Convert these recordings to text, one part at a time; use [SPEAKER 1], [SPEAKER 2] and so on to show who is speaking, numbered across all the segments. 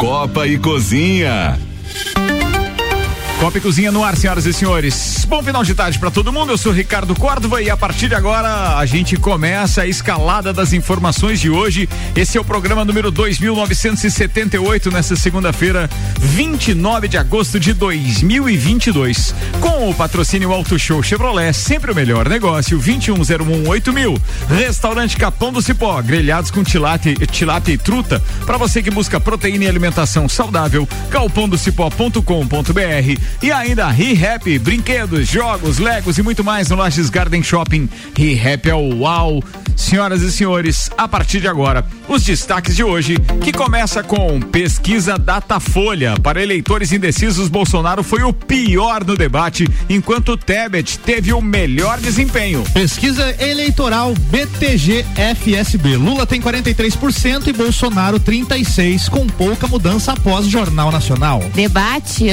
[SPEAKER 1] Copa e Cozinha.
[SPEAKER 2] Copa e Cozinha no ar, senhoras e senhores. Bom final de tarde para todo mundo. Eu sou Ricardo Córdova e a partir de agora a gente começa a escalada das informações de hoje. Esse é o programa número 2978 nessa segunda-feira, 29 de agosto de 2022. Com o patrocínio Auto Show Chevrolet, sempre o melhor negócio, 21018000. mil. Restaurante Capão do Cipó, grelhados com tilápia, tilápia e truta. Para você que busca proteína e alimentação saudável, galpondocipó.com.br e ainda ReHap, brinquedos, jogos, legos e muito mais no Lages Garden Shopping. ReHap é o uau. Senhoras e senhores, a partir de agora, os destaques de hoje, que começa com pesquisa Datafolha. Para eleitores indecisos, Bolsonaro foi o pior no debate, enquanto Tebet teve o melhor desempenho.
[SPEAKER 3] Pesquisa eleitoral BTG FSB. Lula tem 43% e Bolsonaro 36%, com pouca mudança após Jornal Nacional.
[SPEAKER 4] Debate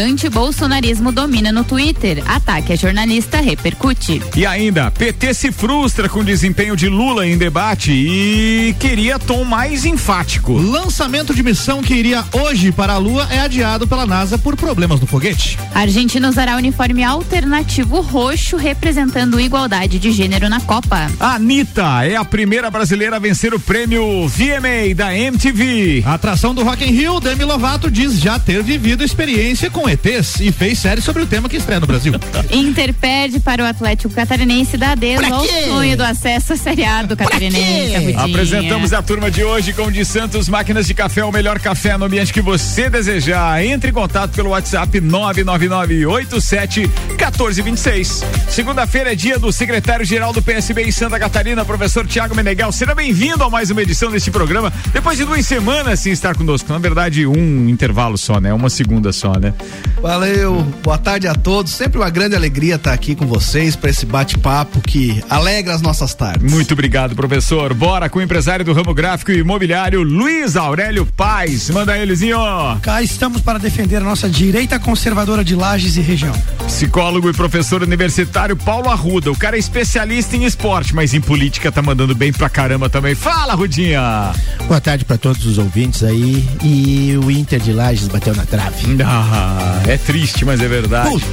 [SPEAKER 4] domina no Twitter. Ataque a jornalista repercute.
[SPEAKER 2] E ainda, PT se frustra com o desempenho de Lula em debate e queria tom mais enfático.
[SPEAKER 3] Lançamento de missão que iria hoje para a Lua é adiado pela NASA por problemas no foguete.
[SPEAKER 4] A Argentina usará uniforme alternativo roxo representando igualdade de gênero na Copa.
[SPEAKER 2] A Anitta é a primeira brasileira a vencer o prêmio VMA da MTV.
[SPEAKER 3] A atração do Rock in Rio, Demi Lovato diz já ter vivido experiência com ETs e fez série sobre o tema que estreia no Brasil.
[SPEAKER 4] Inter perde para o Atlético Catarinense da adeus ao sonho do acesso à Série A do Catarinense.
[SPEAKER 2] Apresentamos a turma de hoje com de Santos Máquinas de Café, o melhor café no ambiente que você desejar. Entre em contato pelo WhatsApp 99987 1426. Segunda-feira é dia do secretário-geral do PSB em Santa Catarina, professor Tiago Menegal. Seja bem-vindo a mais uma edição deste programa. Depois de duas semanas sem estar conosco. Na verdade, um intervalo só, né? Uma segunda só, né?
[SPEAKER 5] Valeu, boa tarde a todos. Sempre uma grande alegria estar aqui com vocês para esse bate-papo que alegra as nossas tardes.
[SPEAKER 2] Muito obrigado, professor. Bora com o empresário do ramo gráfico e imobiliário, Luiz Aurélio Paz. Manda elezinho.
[SPEAKER 6] Cá estamos para defender a nossa direita conservadora de Lages e região.
[SPEAKER 2] Psicólogo e professor universitário Paulo Arruda. O cara é especialista em esporte, mas em política tá mandando bem pra caramba também. Fala, Rudinha.
[SPEAKER 7] Boa tarde para todos os ouvintes aí. E o Inter de Lages bateu na trave.
[SPEAKER 2] Ah, é triste, mas é verdade. Putz.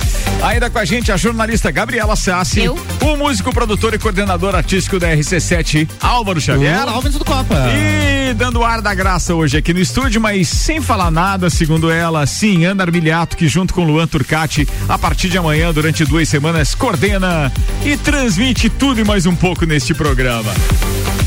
[SPEAKER 2] Ainda com a gente a jornalista Gabriela Sassi.
[SPEAKER 4] Eu.
[SPEAKER 2] O músico, produtor e coordenador artístico da RC7, Álvaro Xavier.
[SPEAKER 3] Olá, Alves do Copa.
[SPEAKER 2] E dando ar da graça hoje aqui no estúdio, mas sem falar nada, segundo ela, sim, Ana Armiliato, que junto com Luan Turcati, a partir de amanhã, durante duas semanas, coordena e transmite tudo e mais um pouco neste programa.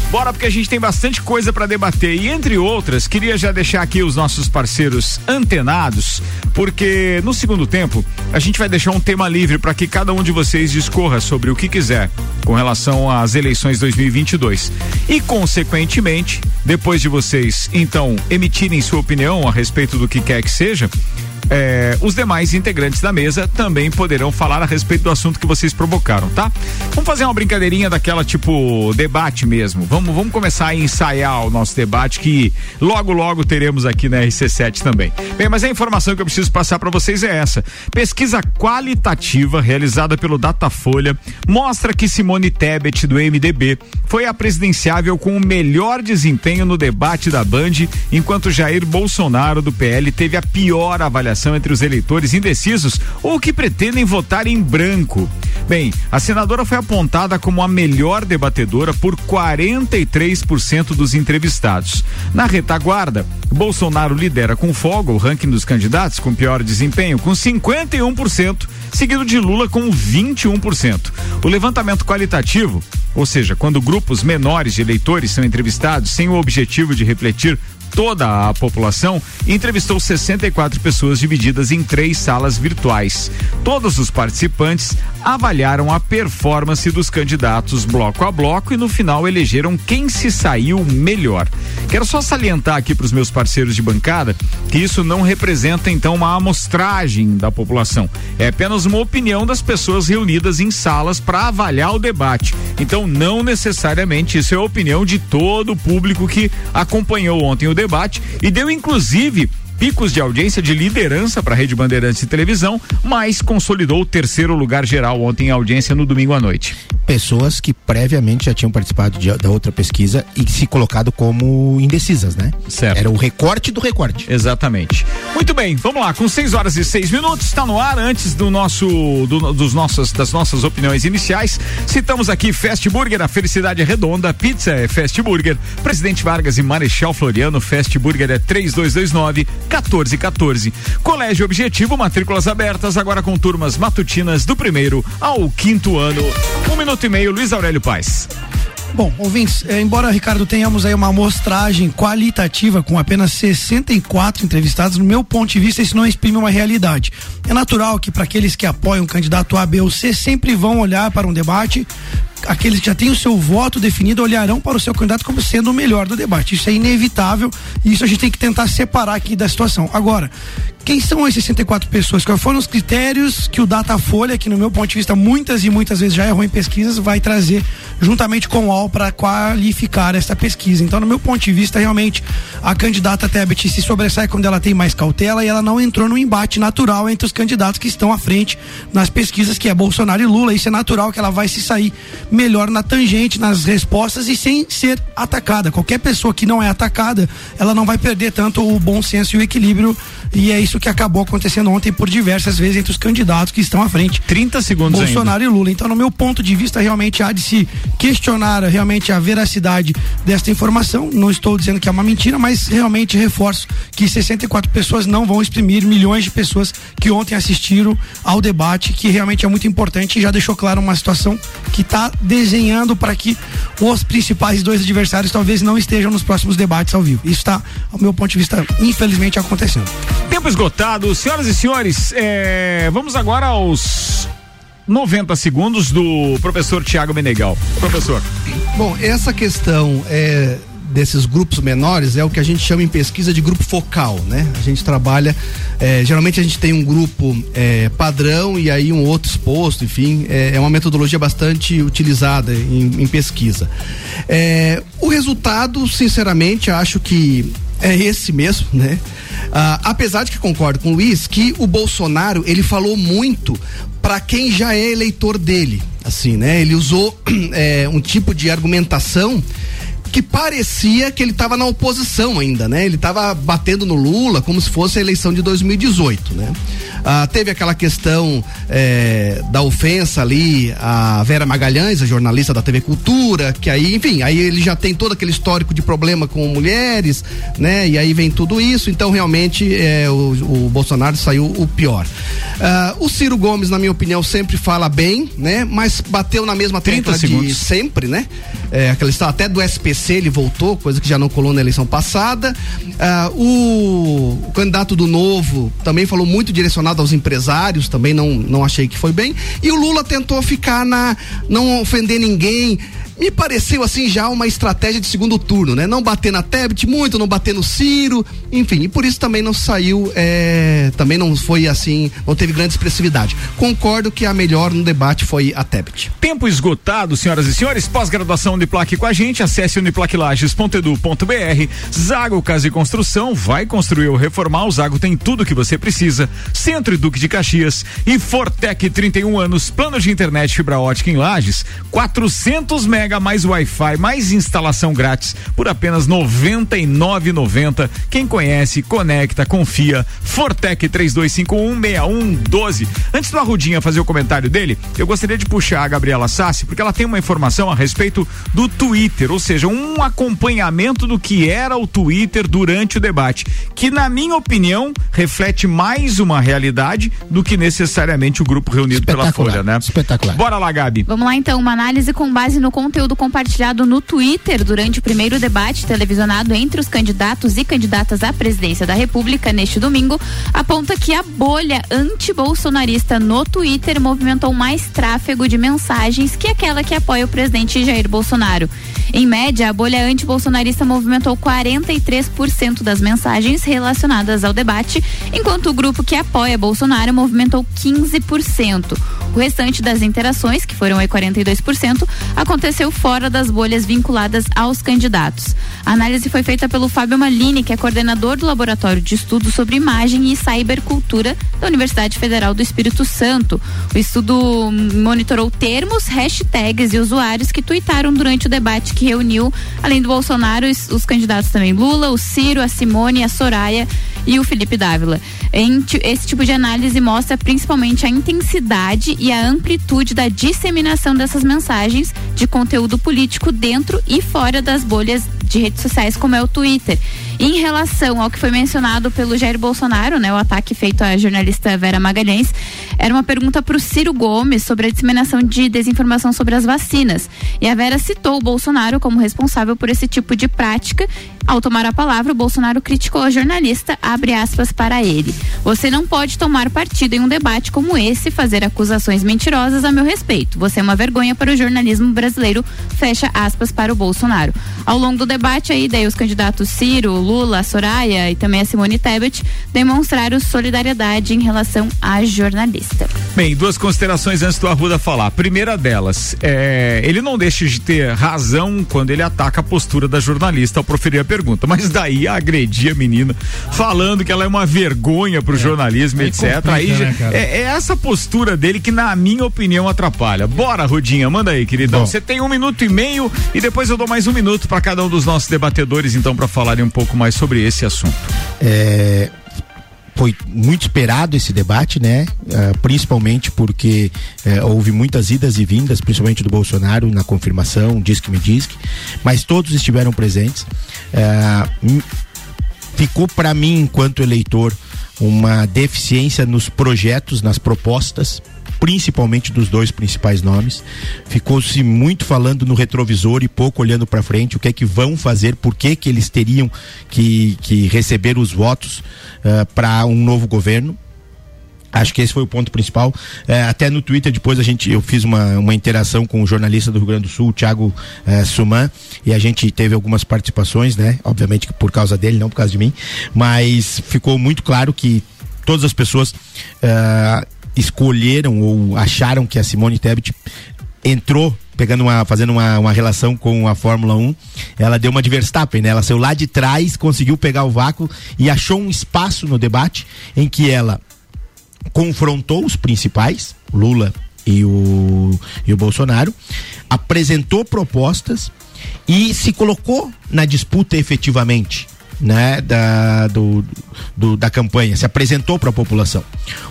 [SPEAKER 2] Bora porque a gente tem bastante coisa para debater e entre outras, queria já deixar aqui os nossos parceiros antenados, porque no segundo tempo a gente vai deixar um tema livre para que cada um de vocês discorra sobre o que quiser com relação às eleições 2022. E consequentemente, depois de vocês então emitirem sua opinião a respeito do que quer que seja, é, os demais integrantes da mesa também poderão falar a respeito do assunto que vocês provocaram, tá? Vamos fazer uma brincadeirinha daquela tipo debate mesmo. Vamos, vamos começar a ensaiar o nosso debate que logo logo teremos aqui na RC7 também. Bem, mas a informação que eu preciso passar para vocês é essa. Pesquisa qualitativa realizada pelo Datafolha mostra que Simone Tebet do MDB foi a presidenciável com o melhor desempenho no debate da Band, enquanto Jair Bolsonaro do PL teve a pior avaliação entre os eleitores indecisos ou que pretendem votar em branco. Bem, a senadora foi apontada como a melhor debatedora por 43% dos entrevistados. Na retaguarda, Bolsonaro lidera com folga o ranking dos candidatos com pior desempenho, com 51%, seguido de Lula com 21%. O levantamento qualitativo, ou seja, quando grupos menores de eleitores são entrevistados sem o objetivo de refletir toda a população, entrevistou 64 pessoas divididas em três salas virtuais. Todos os participantes avaliaram a performance dos candidatos bloco a bloco e no final elegeram quem se saiu melhor. Quero só salientar aqui para os meus parceiros de bancada que isso não representa então uma amostragem da população. É apenas uma opinião das pessoas reunidas em salas para avaliar o debate. Então não necessariamente isso é a opinião de todo o público que acompanhou ontem o debate e deu inclusive picos de audiência de liderança para a Rede Bandeirantes de televisão, mas consolidou o terceiro lugar geral ontem em audiência no domingo à noite.
[SPEAKER 7] pessoas que previamente já tinham participado de, da outra pesquisa e se colocado como indecisas, né?
[SPEAKER 2] Certo.
[SPEAKER 7] Era o recorte do recorte.
[SPEAKER 2] Exatamente. Muito bem, vamos lá, com 6 horas e 6 minutos, está no ar, antes do nosso, do, dos nossos, das nossas opiniões iniciais, citamos aqui Fast Burger, a felicidade é redonda, pizza é Fast Burger, Presidente Vargas e Marechal Floriano, Fast Burger é 3229 1414. Colégio Objetivo, matrículas abertas, agora com turmas matutinas do primeiro ao quinto ano. Um minuto e meio, Luiz Aurélio Paz.
[SPEAKER 6] Bom, ouvintes, eh, embora, Ricardo, tenhamos aí uma amostragem qualitativa com apenas 64 entrevistados, no meu ponto de vista, isso não exprime uma realidade. É natural que para aqueles que apoiam o candidato A, B ou C sempre vão olhar para um debate aqueles que já têm o seu voto definido olharão para o seu candidato como sendo o melhor do debate. Isso é inevitável e isso a gente tem que tentar separar aqui da situação. Agora, quem são as 64 pessoas? Quais foram os critérios que o Datafolha, que no meu ponto de vista muitas e muitas vezes já errou em pesquisas, vai trazer juntamente com o UOL para qualificar essa pesquisa? Então, no meu ponto de vista, realmente a candidata Tebet se sobressai quando ela tem mais cautela e ela não entrou no embate natural entre os candidatos que estão à frente nas pesquisas, que é Bolsonaro e Lula. Isso é natural que ela vai se sair melhor na tangente, nas respostas e sem ser atacada. Qualquer pessoa que não é atacada, ela não vai perder tanto o bom senso e o equilíbrio. E é isso que acabou acontecendo ontem por diversas vezes entre os candidatos que estão à frente.
[SPEAKER 2] 30 segundos
[SPEAKER 6] Bolsonaro
[SPEAKER 2] ainda.
[SPEAKER 6] e Lula. Então, no meu ponto de vista, realmente há de se questionar realmente a veracidade desta informação. Não estou dizendo que é uma mentira, mas realmente reforço que 64 pessoas não vão exprimir milhões de pessoas que ontem assistiram ao debate, que realmente é muito importante e já deixou claro uma situação que está desenhando para que os principais dois adversários talvez não estejam nos próximos debates ao vivo. Isso está, ao meu ponto de vista, infelizmente acontecendo.
[SPEAKER 2] Tempo esgotado, senhoras e senhores, é, vamos agora aos 90 segundos do professor Tiago Menegal. Professor.
[SPEAKER 5] Bom, essa questão é desses grupos menores é o que a gente chama em pesquisa de grupo focal, né? A gente trabalha, é, geralmente a gente tem um grupo é, padrão e aí um outro exposto, enfim, é, é uma metodologia bastante utilizada em, em pesquisa. É, o resultado, sinceramente, acho que é esse mesmo, né? Ah, apesar de que concordo com o Luiz que o Bolsonaro ele falou muito para quem já é eleitor dele, assim, né? Ele usou é, um tipo de argumentação que parecia que ele estava na oposição ainda, né? Ele estava batendo no Lula como se fosse a eleição de 2018, né? Ah, teve aquela questão é, da ofensa ali a Vera Magalhães, a jornalista da TV Cultura, que aí, enfim, aí ele já tem todo aquele histórico de problema com mulheres, né? E aí vem tudo isso, então realmente é, o, o Bolsonaro saiu o pior. Ah, o Ciro Gomes, na minha opinião, sempre fala bem, né? Mas bateu na mesma tecla de sempre, né? É, aquela história até do SPC ele voltou, coisa que já não colou na eleição passada. Ah, o, o candidato do Novo também falou muito direcionado aos empresários, também não, não achei que foi bem. E o Lula tentou ficar na. não ofender ninguém me pareceu assim já uma estratégia de segundo turno, né? Não bater na Tebet muito, não bater no Ciro, enfim, e por isso também não saiu, é, também não foi assim, não teve grande expressividade. Concordo que a melhor no debate foi a Tebet.
[SPEAKER 2] Tempo esgotado, senhoras e senhores, pós-graduação Uniplaque com a gente, acesse uniplaquilages.edu.br, Zago Casa e Construção, vai construir ou reformar, o Zago tem tudo que você precisa, Centro e Duque de Caxias e Fortec 31 anos, plano de internet fibra ótica em Lages, 400 mega mais Wi-Fi, mais instalação grátis por apenas R$ 99,90. Quem conhece, conecta, confia. Fortec 32516112. Antes do Arrudinha fazer o comentário dele, eu gostaria de puxar a Gabriela Sassi, porque ela tem uma informação a respeito do Twitter, ou seja, um acompanhamento do que era o Twitter durante o debate, que na minha opinião reflete mais uma realidade do que necessariamente o grupo reunido pela Folha, né?
[SPEAKER 7] Espetacular.
[SPEAKER 2] Bora lá, Gabi.
[SPEAKER 4] Vamos lá então, uma análise com base no conteúdo compartilhado no Twitter durante o primeiro debate televisionado entre os candidatos e candidatas à presidência da República neste domingo aponta que a bolha anti-bolsonarista no Twitter movimentou mais tráfego de mensagens que aquela que apoia o presidente Jair Bolsonaro. Em média, a bolha anti-bolsonarista movimentou 43% das mensagens relacionadas ao debate, enquanto o grupo que apoia Bolsonaro movimentou 15%. O restante das interações, que foram aí 42%, aconteceu fora das bolhas vinculadas aos candidatos. A análise foi feita pelo Fábio Malini, que é coordenador do Laboratório de Estudos sobre Imagem e Cybercultura da Universidade Federal do Espírito Santo. O estudo monitorou termos, hashtags e usuários que tuitaram durante o debate que reuniu, além do Bolsonaro, os, os candidatos também Lula, o Ciro, a Simone, a Soraya e o Felipe Dávila. Esse tipo de análise mostra principalmente a intensidade e a amplitude da disseminação dessas mensagens de conteúdo político dentro e fora das bolhas de redes sociais, como é o Twitter. Em relação ao que foi mencionado pelo Jair Bolsonaro, né, o ataque feito à jornalista Vera Magalhães, era uma pergunta para o Ciro Gomes sobre a disseminação de desinformação sobre as vacinas. E a Vera citou o Bolsonaro como responsável por esse tipo de prática. Ao tomar a palavra, o Bolsonaro criticou a jornalista, abre aspas para ele. Você não pode tomar partido em um debate como esse, fazer acusações mentirosas a meu respeito. Você é uma vergonha para o jornalismo brasileiro, fecha aspas para o Bolsonaro. Ao longo do debate aí, daí os candidatos Ciro, Lula, Soraya e também a Simone Tebet demonstraram solidariedade em relação à jornalista.
[SPEAKER 2] Bem, duas considerações antes do Arruda falar. Primeira delas, é, ele não deixa de ter razão quando ele ataca a postura da jornalista ao proferir a pergunta, mas daí a agredir a menina, falando que ela é uma vergonha pro é, jornalismo, etc. Complica, aí né, é, é, essa postura dele que, na minha opinião, atrapalha. Bora, Rudinha, manda aí, queridão. Você tem um minuto e meio e depois eu dou mais um minuto para cada um dos nossos debatedores, então, para falarem um pouco mais sobre esse assunto.
[SPEAKER 7] É, foi muito esperado esse debate, né? Uh, principalmente porque uh, houve muitas idas e vindas, principalmente do Bolsonaro na confirmação, diz que me diz que, mas todos estiveram presentes. Uh, ficou para mim, enquanto eleitor, uma deficiência nos projetos, nas propostas, principalmente dos dois principais nomes. Ficou-se muito falando no retrovisor e pouco olhando para frente, o que é que vão fazer, por que que eles teriam que, que receber os votos uh, para um novo governo. Acho que esse foi o ponto principal. É, até no Twitter depois a gente eu fiz uma, uma interação com o jornalista do Rio Grande do Sul, o Thiago é, Suman, e a gente teve algumas participações, né? Obviamente por causa dele, não por causa de mim, mas ficou muito claro que todas as pessoas escolheram ou acharam que a Simone Tebet entrou pegando uma, fazendo uma, uma relação com a Fórmula 1, ela deu uma de Verstappen, né? Ela saiu lá de trás, conseguiu pegar o vácuo e achou um espaço no debate em que ela confrontou os principais, Lula e o, e o Bolsonaro, apresentou propostas e se colocou na disputa efetivamente né, da, do, do, da campanha, se apresentou para a população.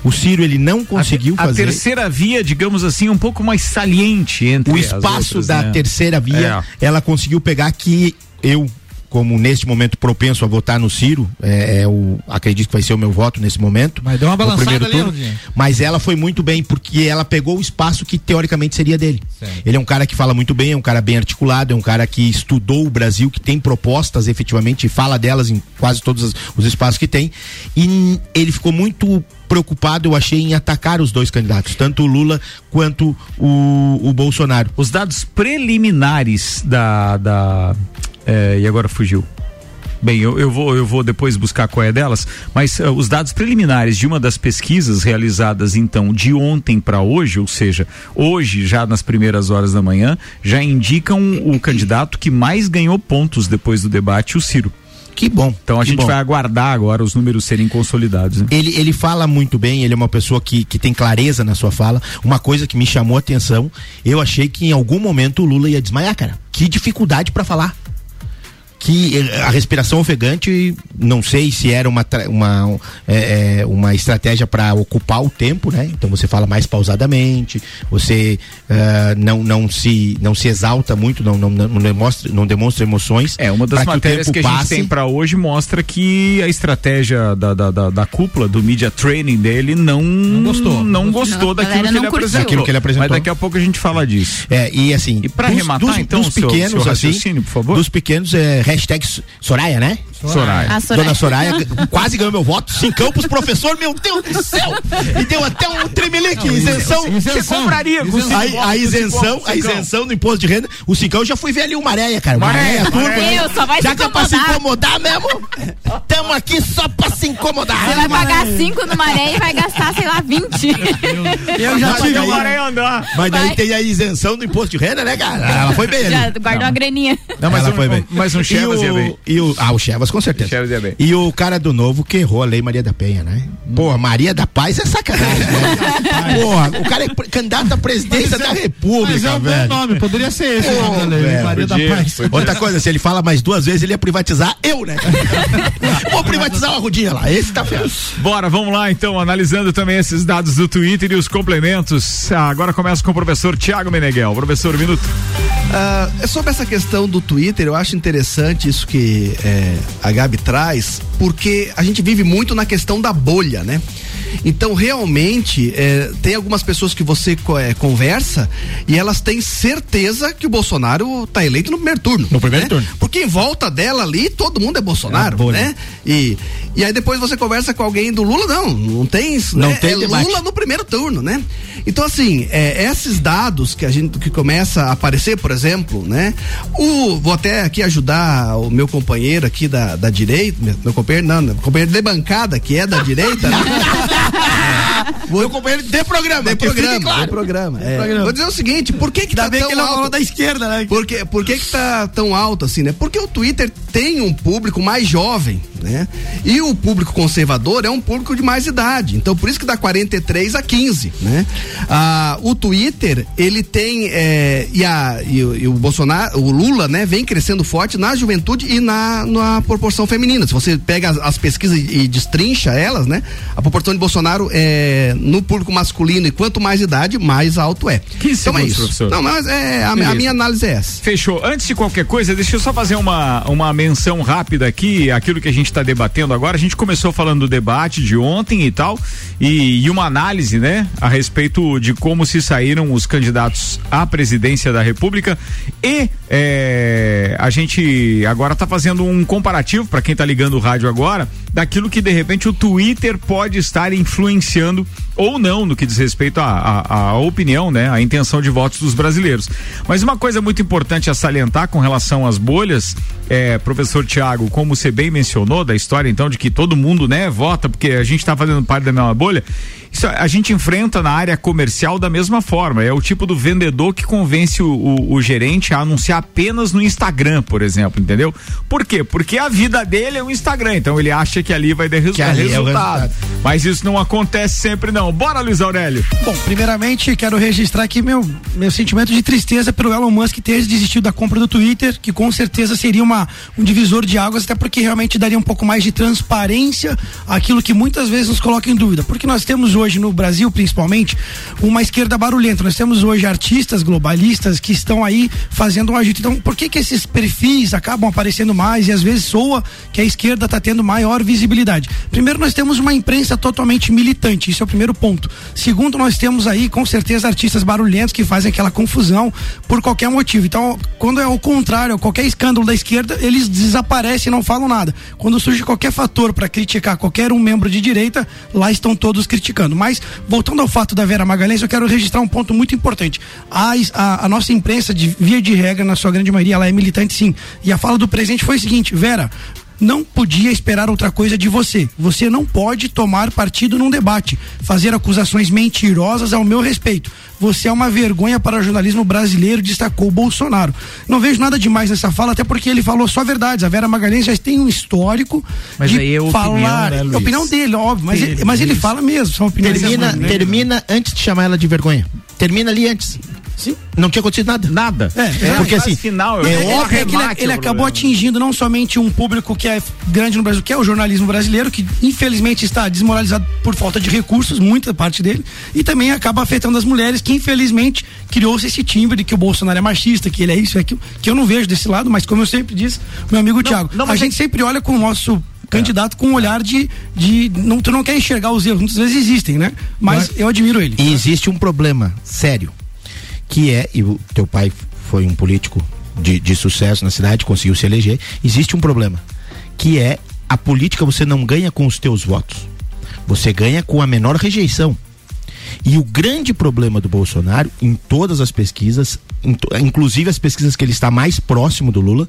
[SPEAKER 7] O Ciro ele não conseguiu
[SPEAKER 2] a,
[SPEAKER 7] fazer.
[SPEAKER 2] A terceira via, digamos assim, um pouco mais saliente entre
[SPEAKER 7] o espaço
[SPEAKER 2] outras,
[SPEAKER 7] da
[SPEAKER 2] né?
[SPEAKER 7] terceira via, é. ela conseguiu pegar que eu como neste momento propenso a votar no Ciro, é, é, o, acredito que vai ser o meu voto nesse momento.
[SPEAKER 3] Mas deu uma balançada ali, turno,
[SPEAKER 7] Mas ela foi muito bem, porque ela pegou o espaço que teoricamente seria dele. Certo. Ele é um cara que fala muito bem, é um cara bem articulado, é um cara que estudou o Brasil, que tem propostas efetivamente e fala delas em quase todos os, os espaços que tem. E ele ficou muito preocupado, eu achei, em atacar os dois candidatos, tanto o Lula quanto o, o Bolsonaro.
[SPEAKER 2] Os dados preliminares da, da é, e agora fugiu. Bem, eu, eu, vou, eu vou depois buscar qual é delas, mas uh, os dados preliminares de uma das pesquisas realizadas então de ontem para hoje, ou seja, hoje já nas primeiras horas da manhã, já indicam o candidato que mais ganhou pontos depois do debate, o Ciro.
[SPEAKER 7] Que bom.
[SPEAKER 2] Então a
[SPEAKER 7] gente
[SPEAKER 2] bom. vai aguardar agora os números serem consolidados. Né?
[SPEAKER 7] Ele, ele fala muito bem, ele é uma pessoa que, que tem clareza na sua fala. Uma coisa que me chamou a atenção, eu achei que em algum momento o Lula ia desmaiar, cara. Que dificuldade para falar que eh, a respiração ofegante, não sei se era uma, uma, é, uma estratégia para ocupar o tempo, né? Então você fala mais pausadamente, você uh, não, não, se, não se exalta muito, não, não, não, demonstra, não demonstra emoções.
[SPEAKER 2] É, uma das matérias que, que, a gente tem para hoje mostra que a estratégia da, da, da, da, cúpula, do media training dele, não, não gostou. Não gostou daquilo, que ele apresentou. que ele apresentou. Mas daqui a pouco a gente fala disso.
[SPEAKER 7] É, e assim.
[SPEAKER 2] E para arrematar,
[SPEAKER 7] dos,
[SPEAKER 2] então,
[SPEAKER 7] dos pequenos,
[SPEAKER 2] seu,
[SPEAKER 7] seu assim,
[SPEAKER 2] por favor.
[SPEAKER 7] Dos pequenos, é, hashtag Soraya, né?
[SPEAKER 2] Soraya.
[SPEAKER 4] A Soraya.
[SPEAKER 7] Dona Soraya quase ganhou meu voto. Cincão pros professores, meu Deus do céu! E deu até um tremelique, isenção.
[SPEAKER 2] Você compraria com cinco
[SPEAKER 7] A, a
[SPEAKER 2] cinco
[SPEAKER 7] isenção, a isenção do imposto de renda. O Cincão já foi ver ali o Maréia, cara.
[SPEAKER 2] Maréia,
[SPEAKER 7] Maréia, turma.
[SPEAKER 2] Maréia.
[SPEAKER 4] Meu, só vai
[SPEAKER 7] Já
[SPEAKER 4] se
[SPEAKER 7] que é pra se
[SPEAKER 4] incomodar.
[SPEAKER 7] mesmo, tamo aqui só pra se incomodar.
[SPEAKER 4] Você vai pagar 5 no maré e vai gastar, sei lá, 20.
[SPEAKER 6] Eu já
[SPEAKER 7] Mas
[SPEAKER 6] tive.
[SPEAKER 7] daí-
[SPEAKER 2] Maré andar.
[SPEAKER 7] Mas daí
[SPEAKER 4] Vai.
[SPEAKER 7] tem a isenção do imposto de renda, né, cara? Ela foi bem ali.
[SPEAKER 4] Já guardou a graninha.
[SPEAKER 2] Não, mas
[SPEAKER 7] Ela
[SPEAKER 2] um,
[SPEAKER 7] foi bem.
[SPEAKER 2] mas um
[SPEAKER 7] E
[SPEAKER 2] Chevas
[SPEAKER 7] o-
[SPEAKER 2] ia bem.
[SPEAKER 7] E o, ah, o Chevas, com certeza.
[SPEAKER 2] Chevas ia bem.
[SPEAKER 7] E o cara do novo que errou a lei Maria da Penha, né? Porra, Maria da Paz é sacanagem, né? Porra, o cara é candidato à presidência da
[SPEAKER 3] Mas é
[SPEAKER 7] República,
[SPEAKER 3] um bom
[SPEAKER 7] velho.
[SPEAKER 3] nome, poderia ser esse o nome da lei,
[SPEAKER 7] velho,
[SPEAKER 3] Maria da
[SPEAKER 2] podia,
[SPEAKER 3] Paz.
[SPEAKER 2] podia.
[SPEAKER 7] Outra coisa, se ele fala mais duas vezes, ele ia privatizar eu, né? Vou privatizar uma rodinha lá. Esse tá ferrado.
[SPEAKER 2] Bora, vamos lá então, analisando também esses dados do Twitter e os complementos. Ah, agora começa com o professor Tiago Meneghel. Professor, um minuto.
[SPEAKER 5] É sobre essa questão do Twitter, eu acho interessante isso que é, a Gabi traz, porque a gente vive muito na questão da bolha, né? Então, realmente, é, tem algumas pessoas que você é, conversa e elas têm certeza que o Bolsonaro tá eleito no primeiro turno.
[SPEAKER 7] No primeiro
[SPEAKER 5] né?
[SPEAKER 7] turno.
[SPEAKER 5] Porque em volta dela ali, todo mundo é Bolsonaro,
[SPEAKER 7] É bolha.
[SPEAKER 5] né? E, e aí depois você conversa com alguém do Lula, não, não tem isso,
[SPEAKER 7] Não
[SPEAKER 5] né?
[SPEAKER 7] tem
[SPEAKER 5] é
[SPEAKER 7] debate.
[SPEAKER 5] Lula no primeiro turno, né? Então, assim, é, esses dados que a gente que começa a aparecer, por exemplo, né? O, vou até aqui ajudar o meu companheiro aqui da, da direita, meu, meu companheiro, não, meu companheiro de bancada, que é da direita, né?
[SPEAKER 7] Meu companheiro de programa,
[SPEAKER 5] De programa,
[SPEAKER 7] claro.
[SPEAKER 5] de programa. é.
[SPEAKER 6] programa.
[SPEAKER 5] Vou dizer o seguinte, por que que
[SPEAKER 6] Ainda
[SPEAKER 5] tá
[SPEAKER 6] bem
[SPEAKER 5] tão
[SPEAKER 6] que ele não
[SPEAKER 5] alto?
[SPEAKER 6] da esquerda, né?
[SPEAKER 5] Por que, por que que tá tão alto assim, né? Porque o Twitter tem um público mais jovem, né? E o público conservador é um público de mais idade. Então, por isso que dá 43 a 15, né? Ah, o Twitter, ele tem é, e, a, e, o- e o Bolsonaro, o Lula, né? Vem crescendo forte na juventude e na, na proporção feminina. Se você pega as, as pesquisas e, e destrincha elas, né? A proporção de Bolsonaro é, no público masculino e quanto mais idade, mais alto é.
[SPEAKER 2] 15
[SPEAKER 5] então é isso.
[SPEAKER 2] professor.
[SPEAKER 5] Não, mas é, a, a minha análise é essa.
[SPEAKER 2] Fechou. Antes de qualquer coisa, deixa eu só fazer uma, uma menção rápida aqui, aquilo que a gente está debatendo agora. A gente começou falando do debate de ontem e tal, e, e uma análise, né, a respeito de como se saíram os candidatos à presidência da República. E é, a gente agora está fazendo um comparativo, para quem está ligando o rádio agora, daquilo que de repente o Twitter pode estar influenciando ou não no que diz respeito à opinião, né, à intenção de votos dos brasileiros. Mas uma coisa muito importante a salientar com relação às bolhas, é, professor Tiago, como você bem mencionou da história então de que todo mundo, né, vota porque a gente está fazendo parte da mesma bolha. Isso a gente enfrenta na área comercial da mesma forma. É o tipo do vendedor que convence o, o- o gerente a anunciar apenas no Instagram, por exemplo, entendeu? Por quê? Porque a vida dele é o Instagram, então ele acha que ali vai dar resu-
[SPEAKER 7] Que ali é
[SPEAKER 2] resultado.
[SPEAKER 7] resultado.
[SPEAKER 2] Mas isso não acontece sempre não. Bora, Luiz Aurélio.
[SPEAKER 6] Bom, primeiramente quero registrar aqui meu, meu sentimento de tristeza pelo Elon Musk ter desistido da compra do Twitter, que com certeza seria uma, um divisor de águas, até porque realmente daria um pouco mais de transparência àquilo que muitas vezes nos coloca em dúvida. Porque nós temos hoje, no Brasil principalmente, uma esquerda barulhenta. Nós temos hoje artistas globalistas que estão aí fazendo um agito. Então, por que, que esses perfis acabam aparecendo mais e às vezes soa que a esquerda está tendo maior visibilidade? Primeiro, nós temos uma imprensa totalmente militante, isso é o primeiro ponto. Segundo, nós temos aí, com certeza, artistas barulhentos que fazem aquela confusão por qualquer motivo. Então, quando é o contrário, qualquer escândalo da esquerda, eles desaparecem e não falam nada. Quando surge qualquer fator para criticar qualquer um membro de direita, lá estão todos criticando. Mas, voltando ao fato da Vera Magalhães, eu quero registrar um ponto muito importante. A, a, a nossa imprensa, de via de regra, na sua grande maioria, ela é militante sim. E a fala do presidente foi o seguinte: Vera, não podia esperar outra coisa de você. Você não pode tomar partido num debate, fazer acusações mentirosas ao meu respeito. Você é uma vergonha para o jornalismo brasileiro, destacou Bolsonaro. Não vejo nada demais nessa fala, até porque ele falou só verdades. A Vera Magalhães já tem um histórico
[SPEAKER 3] Mas
[SPEAKER 6] de
[SPEAKER 3] é opinião,
[SPEAKER 6] falar.
[SPEAKER 3] né, Luiz?
[SPEAKER 6] é a opinião dele, óbvio, mas, ele, mas ele fala mesmo, são opiniões
[SPEAKER 7] Termina,
[SPEAKER 6] né?
[SPEAKER 7] termina antes de chamar ela de vergonha. Termina ali antes.
[SPEAKER 6] Sim.
[SPEAKER 7] Não tinha acontecido nada.
[SPEAKER 2] Nada.
[SPEAKER 6] É,
[SPEAKER 7] porque
[SPEAKER 2] a fase
[SPEAKER 7] assim,
[SPEAKER 2] final,
[SPEAKER 6] É,
[SPEAKER 2] é,
[SPEAKER 6] óbvio que ele, ele acabou atingindo não somente um público que é grande no Brasil, que é o jornalismo brasileiro, que infelizmente está desmoralizado por falta de recursos, muita parte dele, e também acaba afetando as mulheres, que infelizmente criou-se esse timbre de que o Bolsonaro é machista, que ele é isso, é aquilo, que eu não vejo desse lado, mas como eu sempre disse, meu amigo Tiago,
[SPEAKER 2] não,
[SPEAKER 6] a
[SPEAKER 2] mas
[SPEAKER 6] gente sempre olha com o nosso candidato com um olhar de, de não, tu não quer enxergar os erros, muitas vezes existem, né? Mas eu admiro ele.
[SPEAKER 7] E existe um problema sério, que é, e o teu pai foi um político de, de sucesso na cidade, conseguiu se eleger, existe um problema, que é a política você não ganha com os teus votos. Você ganha com a menor rejeição. E o grande problema do Bolsonaro, em todas as pesquisas, inclusive as pesquisas que ele está mais próximo do Lula,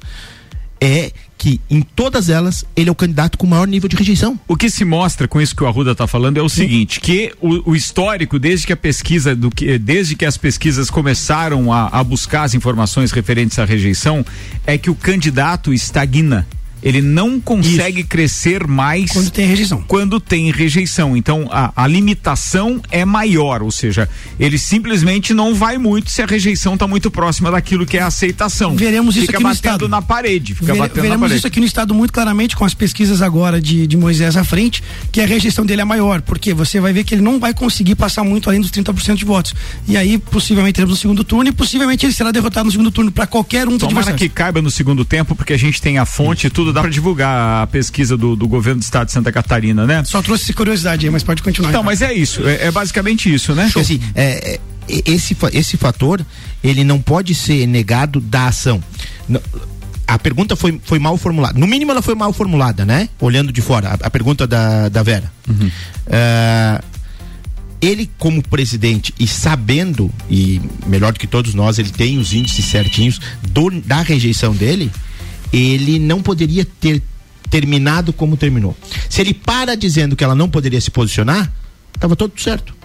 [SPEAKER 7] é que em todas elas ele é o candidato com maior nível de rejeição.
[SPEAKER 2] O que se mostra com isso que o Arruda está falando é o seguinte, que o, o, histórico desde que a pesquisa do que desde que as pesquisas começaram a, a buscar as informações referentes à rejeição é que o candidato estagna ele não consegue Isso. crescer mais
[SPEAKER 6] quando tem rejeição.
[SPEAKER 2] Quando tem rejeição. Então a, a, limitação é maior, ou seja, ele simplesmente não vai muito se a rejeição está muito próxima daquilo que é a aceitação.
[SPEAKER 6] Veremos isso
[SPEAKER 2] fica
[SPEAKER 6] aqui
[SPEAKER 2] no estado. na parede. Fica
[SPEAKER 6] Vere,
[SPEAKER 2] batendo
[SPEAKER 6] veremos
[SPEAKER 2] na parede.
[SPEAKER 6] isso aqui no estado muito claramente com as pesquisas agora de, de Moisés à frente, que a rejeição dele é maior, porque você vai ver que ele não vai conseguir passar muito além dos 30% de votos. E aí possivelmente teremos no segundo turno e possivelmente ele será derrotado no segundo turno para qualquer um
[SPEAKER 2] Tomara que caiba no segundo tempo, porque a gente tem a fonte e tudo tudo dá para divulgar a pesquisa do, do, governo do estado de Santa Catarina, né?
[SPEAKER 6] Só trouxe curiosidade aí, mas pode continuar.
[SPEAKER 2] Então, então. mas é isso, é, é basicamente isso, né?
[SPEAKER 7] Assim, é, é, esse, esse fator, ele não pode ser negado da ação. a pergunta foi, foi mal formulada. No mínimo, ela foi mal formulada, né? Olhando de fora, a, a pergunta da, da Vera. Uhum. Uh, ele, como presidente, e sabendo, e melhor do que todos nós, ele tem os índices certinhos do, da rejeição dele, ele não poderia ter terminado como terminou. Se ele para dizendo que ela não poderia se posicionar, estava tudo certo.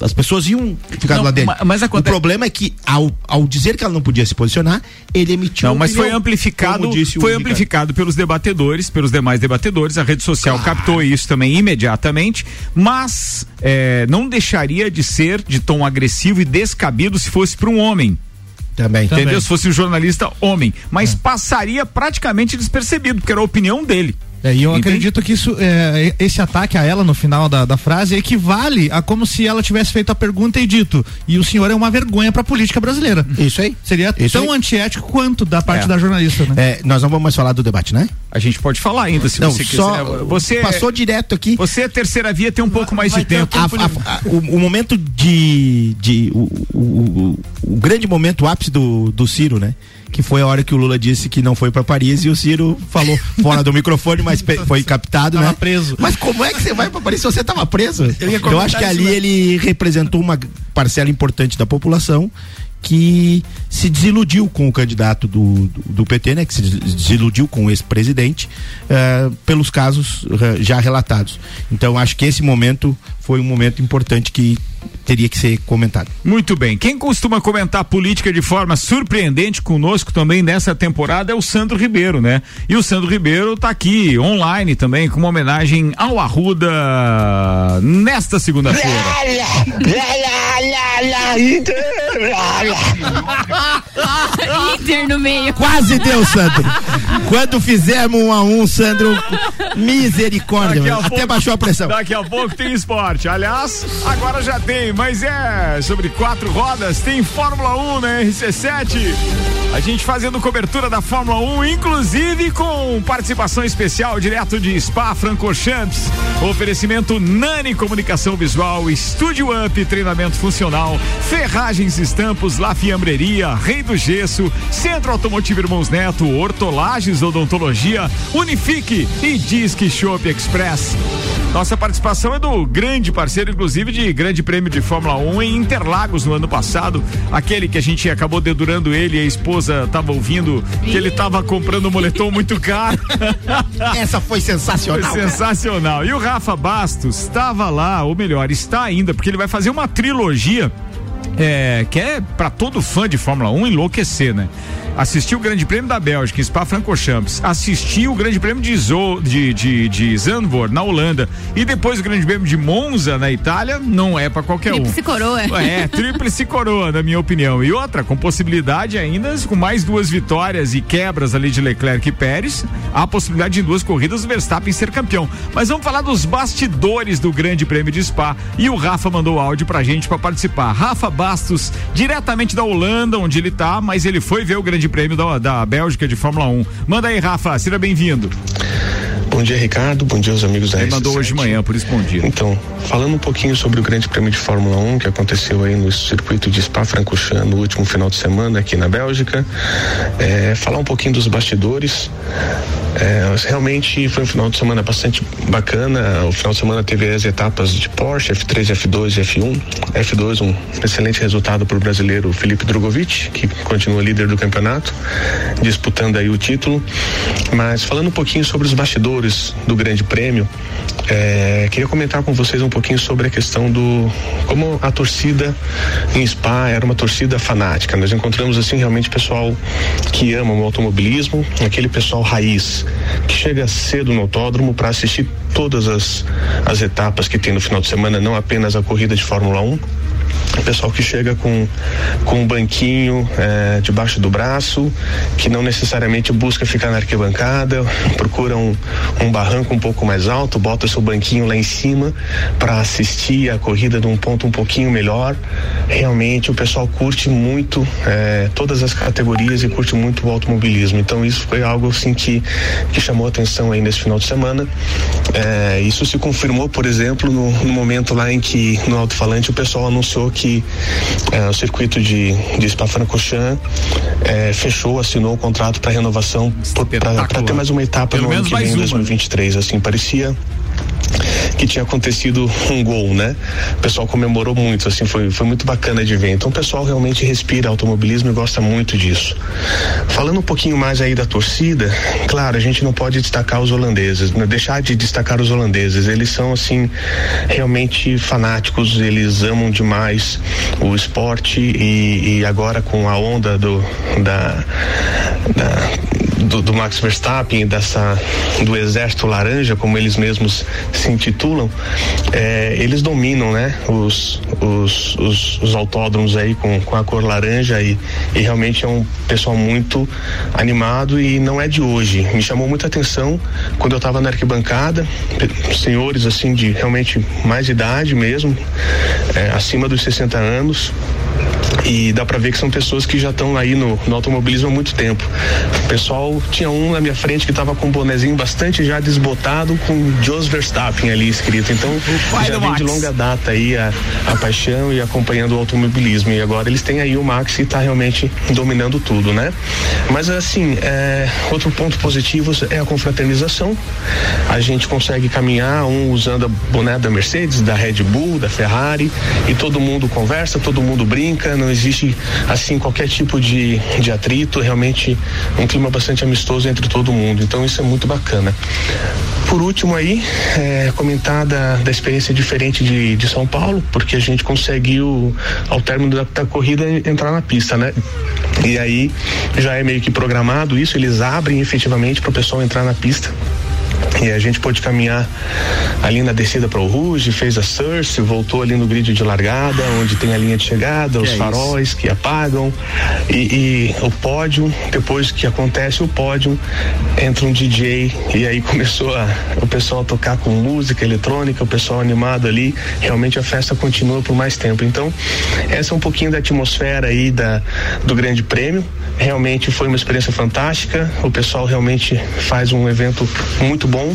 [SPEAKER 7] As pessoas iam ficar não, do lado dele.
[SPEAKER 2] Mas acontece...
[SPEAKER 7] O problema é que, ao, ao dizer que ela não podia se posicionar, ele emitiu.
[SPEAKER 2] Não, mas foi amplificado. Foi amplificado pelos debatedores, pelos demais debatedores. A rede social ah. captou isso também imediatamente. Mas é, não deixaria de ser de tom agressivo e descabido se fosse para um homem.
[SPEAKER 7] Também.
[SPEAKER 2] Entendeu? Também. Se fosse um jornalista homem. Mas é. passaria praticamente despercebido, porque era a opinião dele.
[SPEAKER 3] É, e eu Entendi. acredito que isso, é, esse ataque a ela no final da, da frase equivale a como se ela tivesse feito a pergunta e dito: e o senhor é uma vergonha para a política brasileira.
[SPEAKER 7] Isso aí.
[SPEAKER 3] Seria
[SPEAKER 7] isso
[SPEAKER 3] tão
[SPEAKER 7] aí.
[SPEAKER 3] antiético quanto da parte é. da jornalista, né?
[SPEAKER 7] É, nós não vamos mais falar do debate, né?
[SPEAKER 2] A gente pode falar ainda, se não, você
[SPEAKER 7] só quiser. Você passou direto aqui.
[SPEAKER 2] Você, a terceira via, tem um pouco mais de tempo.
[SPEAKER 7] A, a, a, o, o, momento de. de o, o, o, grande momento, o ápice do, do Ciro, né? que foi a hora que o Lula disse que não foi para Paris e o Ciro falou fora do microfone, mas foi captado, tava né?
[SPEAKER 3] preso.
[SPEAKER 7] Mas como é que você vai para Paris se você tava preso? Eu, Eu acho que ali ele representou uma parcela importante da população que se desiludiu com o candidato do, do, do PT, né? Que se desiludiu com o ex-presidente uh, pelos casos uh, já relatados. Então acho que esse momento foi um momento importante que teria que ser comentado.
[SPEAKER 2] Muito bem. Quem costuma comentar política de forma surpreendente conosco também nessa temporada é o Sandro Ribeiro, né? E o Sandro Ribeiro está aqui online também com uma homenagem ao Arruda nesta segunda-feira.
[SPEAKER 4] Inter no meio.
[SPEAKER 7] Quase deu, Sandro. Quando fizemos um a um, Sandro, misericórdia. Até pouco, baixou a pressão.
[SPEAKER 2] Daqui a pouco tem esporte. Aliás, agora já tem, mas é sobre quatro rodas, tem Fórmula 1 na RC7. A gente fazendo cobertura da Fórmula 1, inclusive com participação especial direto de Spa Francorchamps. Oferecimento Nani Comunicação Visual, Estúdio Up, treinamento funcional, Ferragens Estampos, La Fiambreria, Rei do Gesso, Centro Automotivo Irmãos Neto, Hortolagens Odontologia, Unifique e Disque Shop Express. Nossa participação é do grande parceiro, inclusive, de Grande Prêmio de Fórmula 1 em Interlagos no ano passado. Aquele que a gente acabou dedurando ele e a esposa estava ouvindo que ele estava comprando um moletom muito caro.
[SPEAKER 7] Essa foi sensacional.
[SPEAKER 2] Foi sensacional. E o Rafa Bastos estava lá, ou melhor, está ainda, porque ele vai fazer uma trilogia é, que é para todo fã de Fórmula 1 enlouquecer, né? Assistiu o Grande Prêmio da Bélgica em Spa-Francorchamps, assistiu o Grande Prêmio de, Zo, de, de, de Zandvoort na Holanda e depois o Grande Prêmio de Monza na Itália, não é para qualquer
[SPEAKER 4] tríplice um. Tríplice
[SPEAKER 2] coroa. É, tríplice coroa, na minha opinião. E outra, com possibilidade ainda, com mais duas vitórias e quebras ali de Leclerc e Pérez, há a possibilidade de em duas corridas o Verstappen ser campeão. Mas vamos falar dos bastidores do Grande Prêmio de Spa e o Rafa mandou áudio pra gente para participar. Rafa Bastos, diretamente da Holanda, onde ele tá, mas ele foi ver o Grande Grande Prêmio da, da Bélgica de Fórmula 1. Manda aí, Rafa, seja bem-vindo.
[SPEAKER 8] Bom dia, Ricardo. Bom dia aos amigos da
[SPEAKER 2] Ele
[SPEAKER 8] RC7.
[SPEAKER 2] mandou hoje de manhã, por isso bom dia.
[SPEAKER 8] Então, falando um pouquinho sobre o Grande Prêmio de Fórmula 1 que aconteceu aí no circuito de Spa-Francorchamps no último final de semana aqui na Bélgica, é, falar um pouquinho dos bastidores. É, realmente foi um final de semana bastante bacana. O final de semana teve as etapas de Porsche, F3, F2 e F1. F2, um excelente resultado para o brasileiro Felipe Drogovic, que continua líder do campeonato, disputando aí o título. Mas falando um pouquinho sobre os bastidores do Grande Prêmio, é, queria comentar com vocês um pouquinho sobre a questão do como a torcida em Spa era uma torcida fanática. Nós encontramos assim realmente pessoal que ama o automobilismo, aquele pessoal raiz que chega cedo no autódromo para assistir todas as, as etapas que tem no final de semana, não apenas a corrida de Fórmula 1 o pessoal que chega com, com um banquinho é, debaixo do braço, que não necessariamente busca ficar na arquibancada, procura um, um barranco um pouco mais alto, bota seu banquinho lá em cima para assistir a corrida de um ponto um pouquinho melhor. Realmente o pessoal curte muito é, todas as categorias e curte muito o automobilismo. Então isso foi algo assim que, que chamou atenção aí nesse final de semana. É, isso se confirmou, por exemplo, no, no momento lá em que no alto-falante o pessoal anunciou que é, o circuito de, de Spa-Francorchamps é, fechou, assinou o contrato para renovação para ter mais uma etapa
[SPEAKER 2] Pelo
[SPEAKER 8] no ano que vem,
[SPEAKER 2] mais
[SPEAKER 8] em
[SPEAKER 2] uma.
[SPEAKER 8] 2023. Assim, parecia que tinha acontecido um gol, né? O pessoal comemorou muito, assim, foi, foi muito bacana de ver. Então o pessoal realmente respira automobilismo e gosta muito disso. Falando um pouquinho mais aí da torcida, claro, a gente não pode destacar os holandeses, né? deixar de destacar os holandeses. Eles são, assim, realmente fanáticos, eles amam demais o esporte e, e agora com a onda do, da, da do, do, Max Verstappen, dessa do exército laranja, como eles mesmos se intitulam, é, eles dominam, né, os, os, os, os, autódromos aí com, com a cor laranja e, e realmente é um pessoal muito animado e não é de hoje. Me chamou muita atenção quando eu estava na arquibancada, senhores assim de realmente mais idade mesmo, é, acima dos 60 anos, e dá para ver que são pessoas que já estão aí no, no, automobilismo há muito tempo. O pessoal tinha um na minha frente que estava com um bonezinho bastante já desbotado com Jos Verstappen ali escrito. Então já vem de longa data aí a, a, paixão e acompanhando o automobilismo. E agora eles têm aí o Max que está realmente dominando tudo, né? Mas assim, é, outro ponto positivo é a confraternização. A gente consegue caminhar um usando a boné da Mercedes, da Red Bull, da Ferrari e todo mundo conversa, todo mundo brinca, não existe assim qualquer tipo de, de atrito, realmente um clima bastante amistoso entre todo mundo. Então isso é muito bacana. Por último aí, é, comentar da, da experiência diferente de, de São Paulo, porque a gente conseguiu, ao término da, da corrida, entrar na pista, né? E aí já é meio que programado isso, eles abrem efetivamente para o pessoal entrar na pista. E a gente pôde caminhar ali na descida para o Rouge, fez a Source, voltou ali no grid de largada, onde tem a linha de chegada, que os é faróis isso? que apagam e, e, o pódio, depois que acontece o pódio, entra um DJ e aí começou a, o pessoal a tocar com música eletrônica, o pessoal animado ali, realmente a festa continua por mais tempo. Então, essa é um pouquinho da atmosfera aí da, do Grande Prêmio. Realmente foi uma experiência fantástica, o pessoal realmente faz um evento muito bom.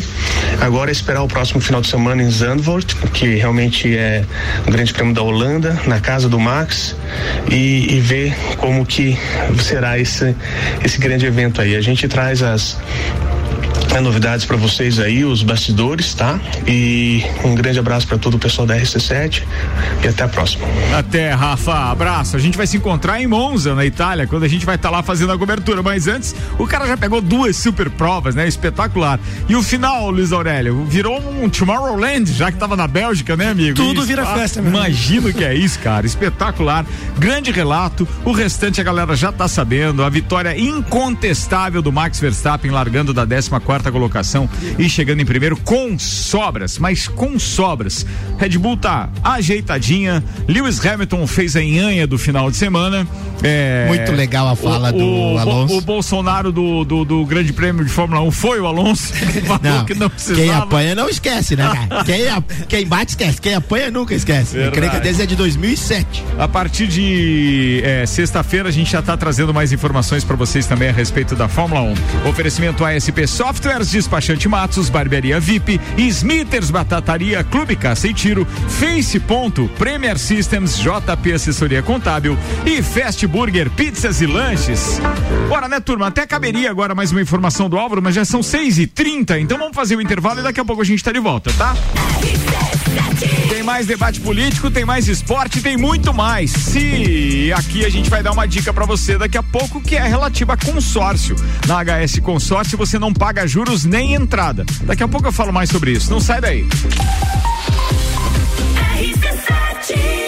[SPEAKER 8] Agora é esperar o próximo final de semana em Zandvoort, que realmente é um grande prêmio da Holanda, na casa do Max, e, e ver como que será esse, esse grande evento aí. A gente traz as as novidades para vocês aí, os bastidores, tá? E um grande abraço para todo o pessoal da RC7 e até a próxima.
[SPEAKER 2] Até, Rafa, abraço. A gente vai se encontrar em Monza, na Itália, quando a gente vai estar tá lá fazendo a cobertura. Mas antes, o cara já pegou duas super provas, né? Espetacular. E o final, Luiz Aurélio, virou um Tomorrowland, já que tava na Bélgica, né, amigo?
[SPEAKER 6] Tudo vira ah, festa, meu
[SPEAKER 2] Imagino que é isso, cara. Espetacular. Grande relato. O restante a galera já tá sabendo. A vitória incontestável do Max Verstappen largando da 14 quarta colocação e chegando em primeiro com sobras, mas com sobras. Red Bull tá ajeitadinha. Lewis Hamilton fez a enhanha do final de semana. É,
[SPEAKER 7] Muito legal a fala
[SPEAKER 2] o,
[SPEAKER 7] do
[SPEAKER 2] o,
[SPEAKER 7] Alonso.
[SPEAKER 2] O, Bolsonaro do, do, do, Grande Prêmio de Fórmula 1 foi o Alonso.
[SPEAKER 7] não,
[SPEAKER 2] que não precisava.
[SPEAKER 7] Quem apanha não esquece, né, cara? quem, a, quem bate esquece. Quem apanha nunca esquece. A creca deles é de 2007.
[SPEAKER 2] A partir de é, sexta-feira a gente já tá trazendo mais informações para vocês também a respeito da Fórmula 1. Oferecimento ASP Soft Softwares, Despachante Matos, Barbearia VIP, Smithers Batataria, Clube Caça e Tiro, Face Ponto, Premier Systems, JP Assessoria Contábil e Fast Burger Pizzas e Lanches. Bora, né, turma? Até caberia agora mais uma informação do Álvaro, mas já são 6 e 30 então vamos fazer o intervalo e daqui a pouco a gente tá de volta, tá? Tem mais debate político, tem mais esporte, tem muito mais. Se aqui a gente vai dar uma dica para você daqui a pouco que é relativa a consórcio. Na HS Consórcio você não paga juros nem entrada. Daqui a pouco eu falo mais sobre isso. Não sai daí.
[SPEAKER 3] De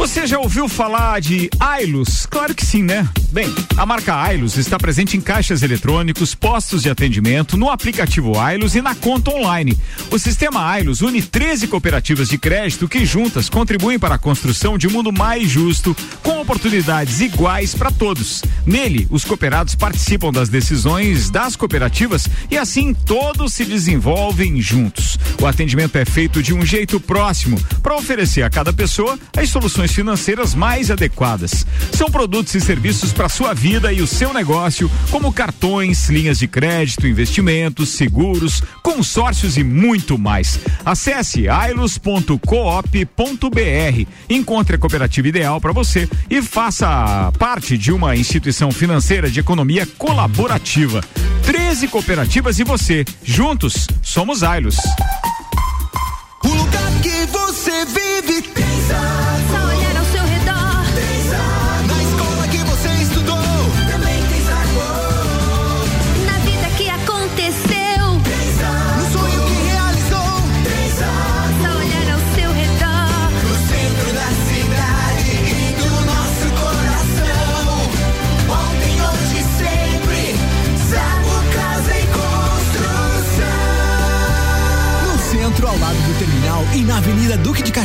[SPEAKER 2] Você já ouviu falar de Ailus? Claro que sim, né? Bem, a marca Ailus está presente em caixas eletrônicos, postos de atendimento, no aplicativo Ailus e na conta online. O sistema Ailus une 13 cooperativas de crédito que juntas contribuem para a construção de um mundo mais justo, com oportunidades iguais para todos. Nele, os cooperados participam das decisões das cooperativas e assim todos se desenvolvem juntos. O atendimento é feito de um jeito próximo para oferecer a cada pessoa as soluções financeiras mais adequadas. São produtos e serviços para sua vida e o seu negócio, como cartões, linhas de crédito, investimentos, seguros, consórcios e muito mais. Acesse ailos.coop.br. Encontre a cooperativa ideal para você e faça parte de uma instituição financeira de economia colaborativa. 13 cooperativas e você. Juntos, somos Ailos.
[SPEAKER 9] O lugar que você vive pensa.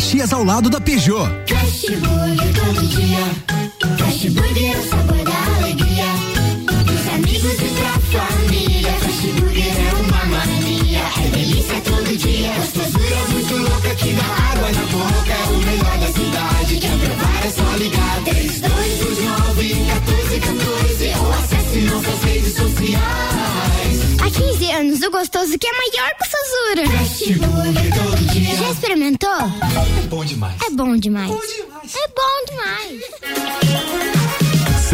[SPEAKER 10] Caxias, ao lado da Peugeot.
[SPEAKER 11] Fast Burger todo dia. Fast Burger é o sabor da alegria. Dos amigos e pra família. Fast Burger é uma mania. É delícia todo dia. Gostosura muito louca que dá água na boca. É o melhor da cidade. Quer provar é só ligar. 3229 1414 ou acesse nossas redes sociais.
[SPEAKER 12] Há 15 anos, o gostoso que é maior que o Sazura.
[SPEAKER 9] Fast Burger todo dia.
[SPEAKER 12] Já experimentou?
[SPEAKER 9] É bom demais.
[SPEAKER 12] É bom demais. É bom demais.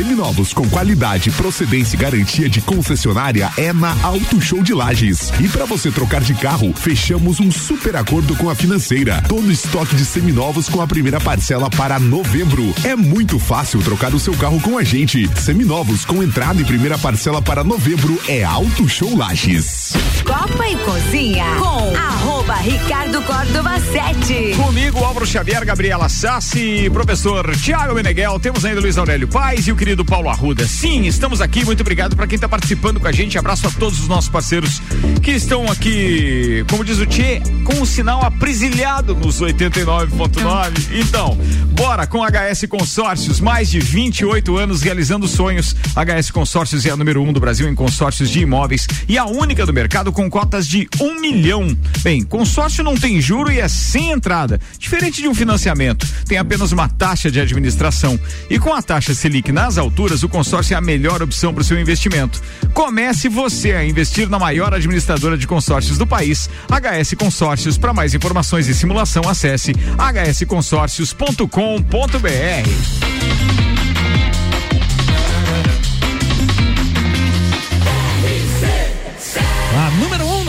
[SPEAKER 1] Seminovos com qualidade, procedência e garantia de concessionária é na Auto Show de Lages. E para você trocar de carro, fechamos um super acordo com a financeira. Todo estoque de seminovos com a primeira parcela para novembro. É muito fácil trocar o seu carro com a gente. Seminovos com entrada e primeira parcela para novembro é Auto Show Lages.
[SPEAKER 13] Copa e Cozinha com arroba Ricardo Córdova 7.
[SPEAKER 2] Comigo, Álvaro Xavier, Gabriela Sassi, professor Tiago Meneghel, temos ainda Luiz Aurélio Paz e o querido Paulo Arruda. Sim, estamos aqui, muito obrigado para quem está participando com a gente. Abraço a todos os nossos parceiros que estão aqui, como diz o Tchê, com o sinal aprisilhado nos 89.9. Então, bora com HS Consórcios, mais de 28 anos realizando sonhos. HS Consórcios é a número um do Brasil em consórcios de imóveis e a única do mercado com cotas de um milhão. Bem, consórcio não tem juro e é sem entrada, diferente de um financiamento. Tem apenas uma taxa de administração e com a taxa Selic nas alturas, o consórcio é a melhor opção para o seu investimento. Comece você a investir na maior administradora de consórcios do país, HS Consórcios. Para mais informações e simulação, acesse hsconsórcios.com.br.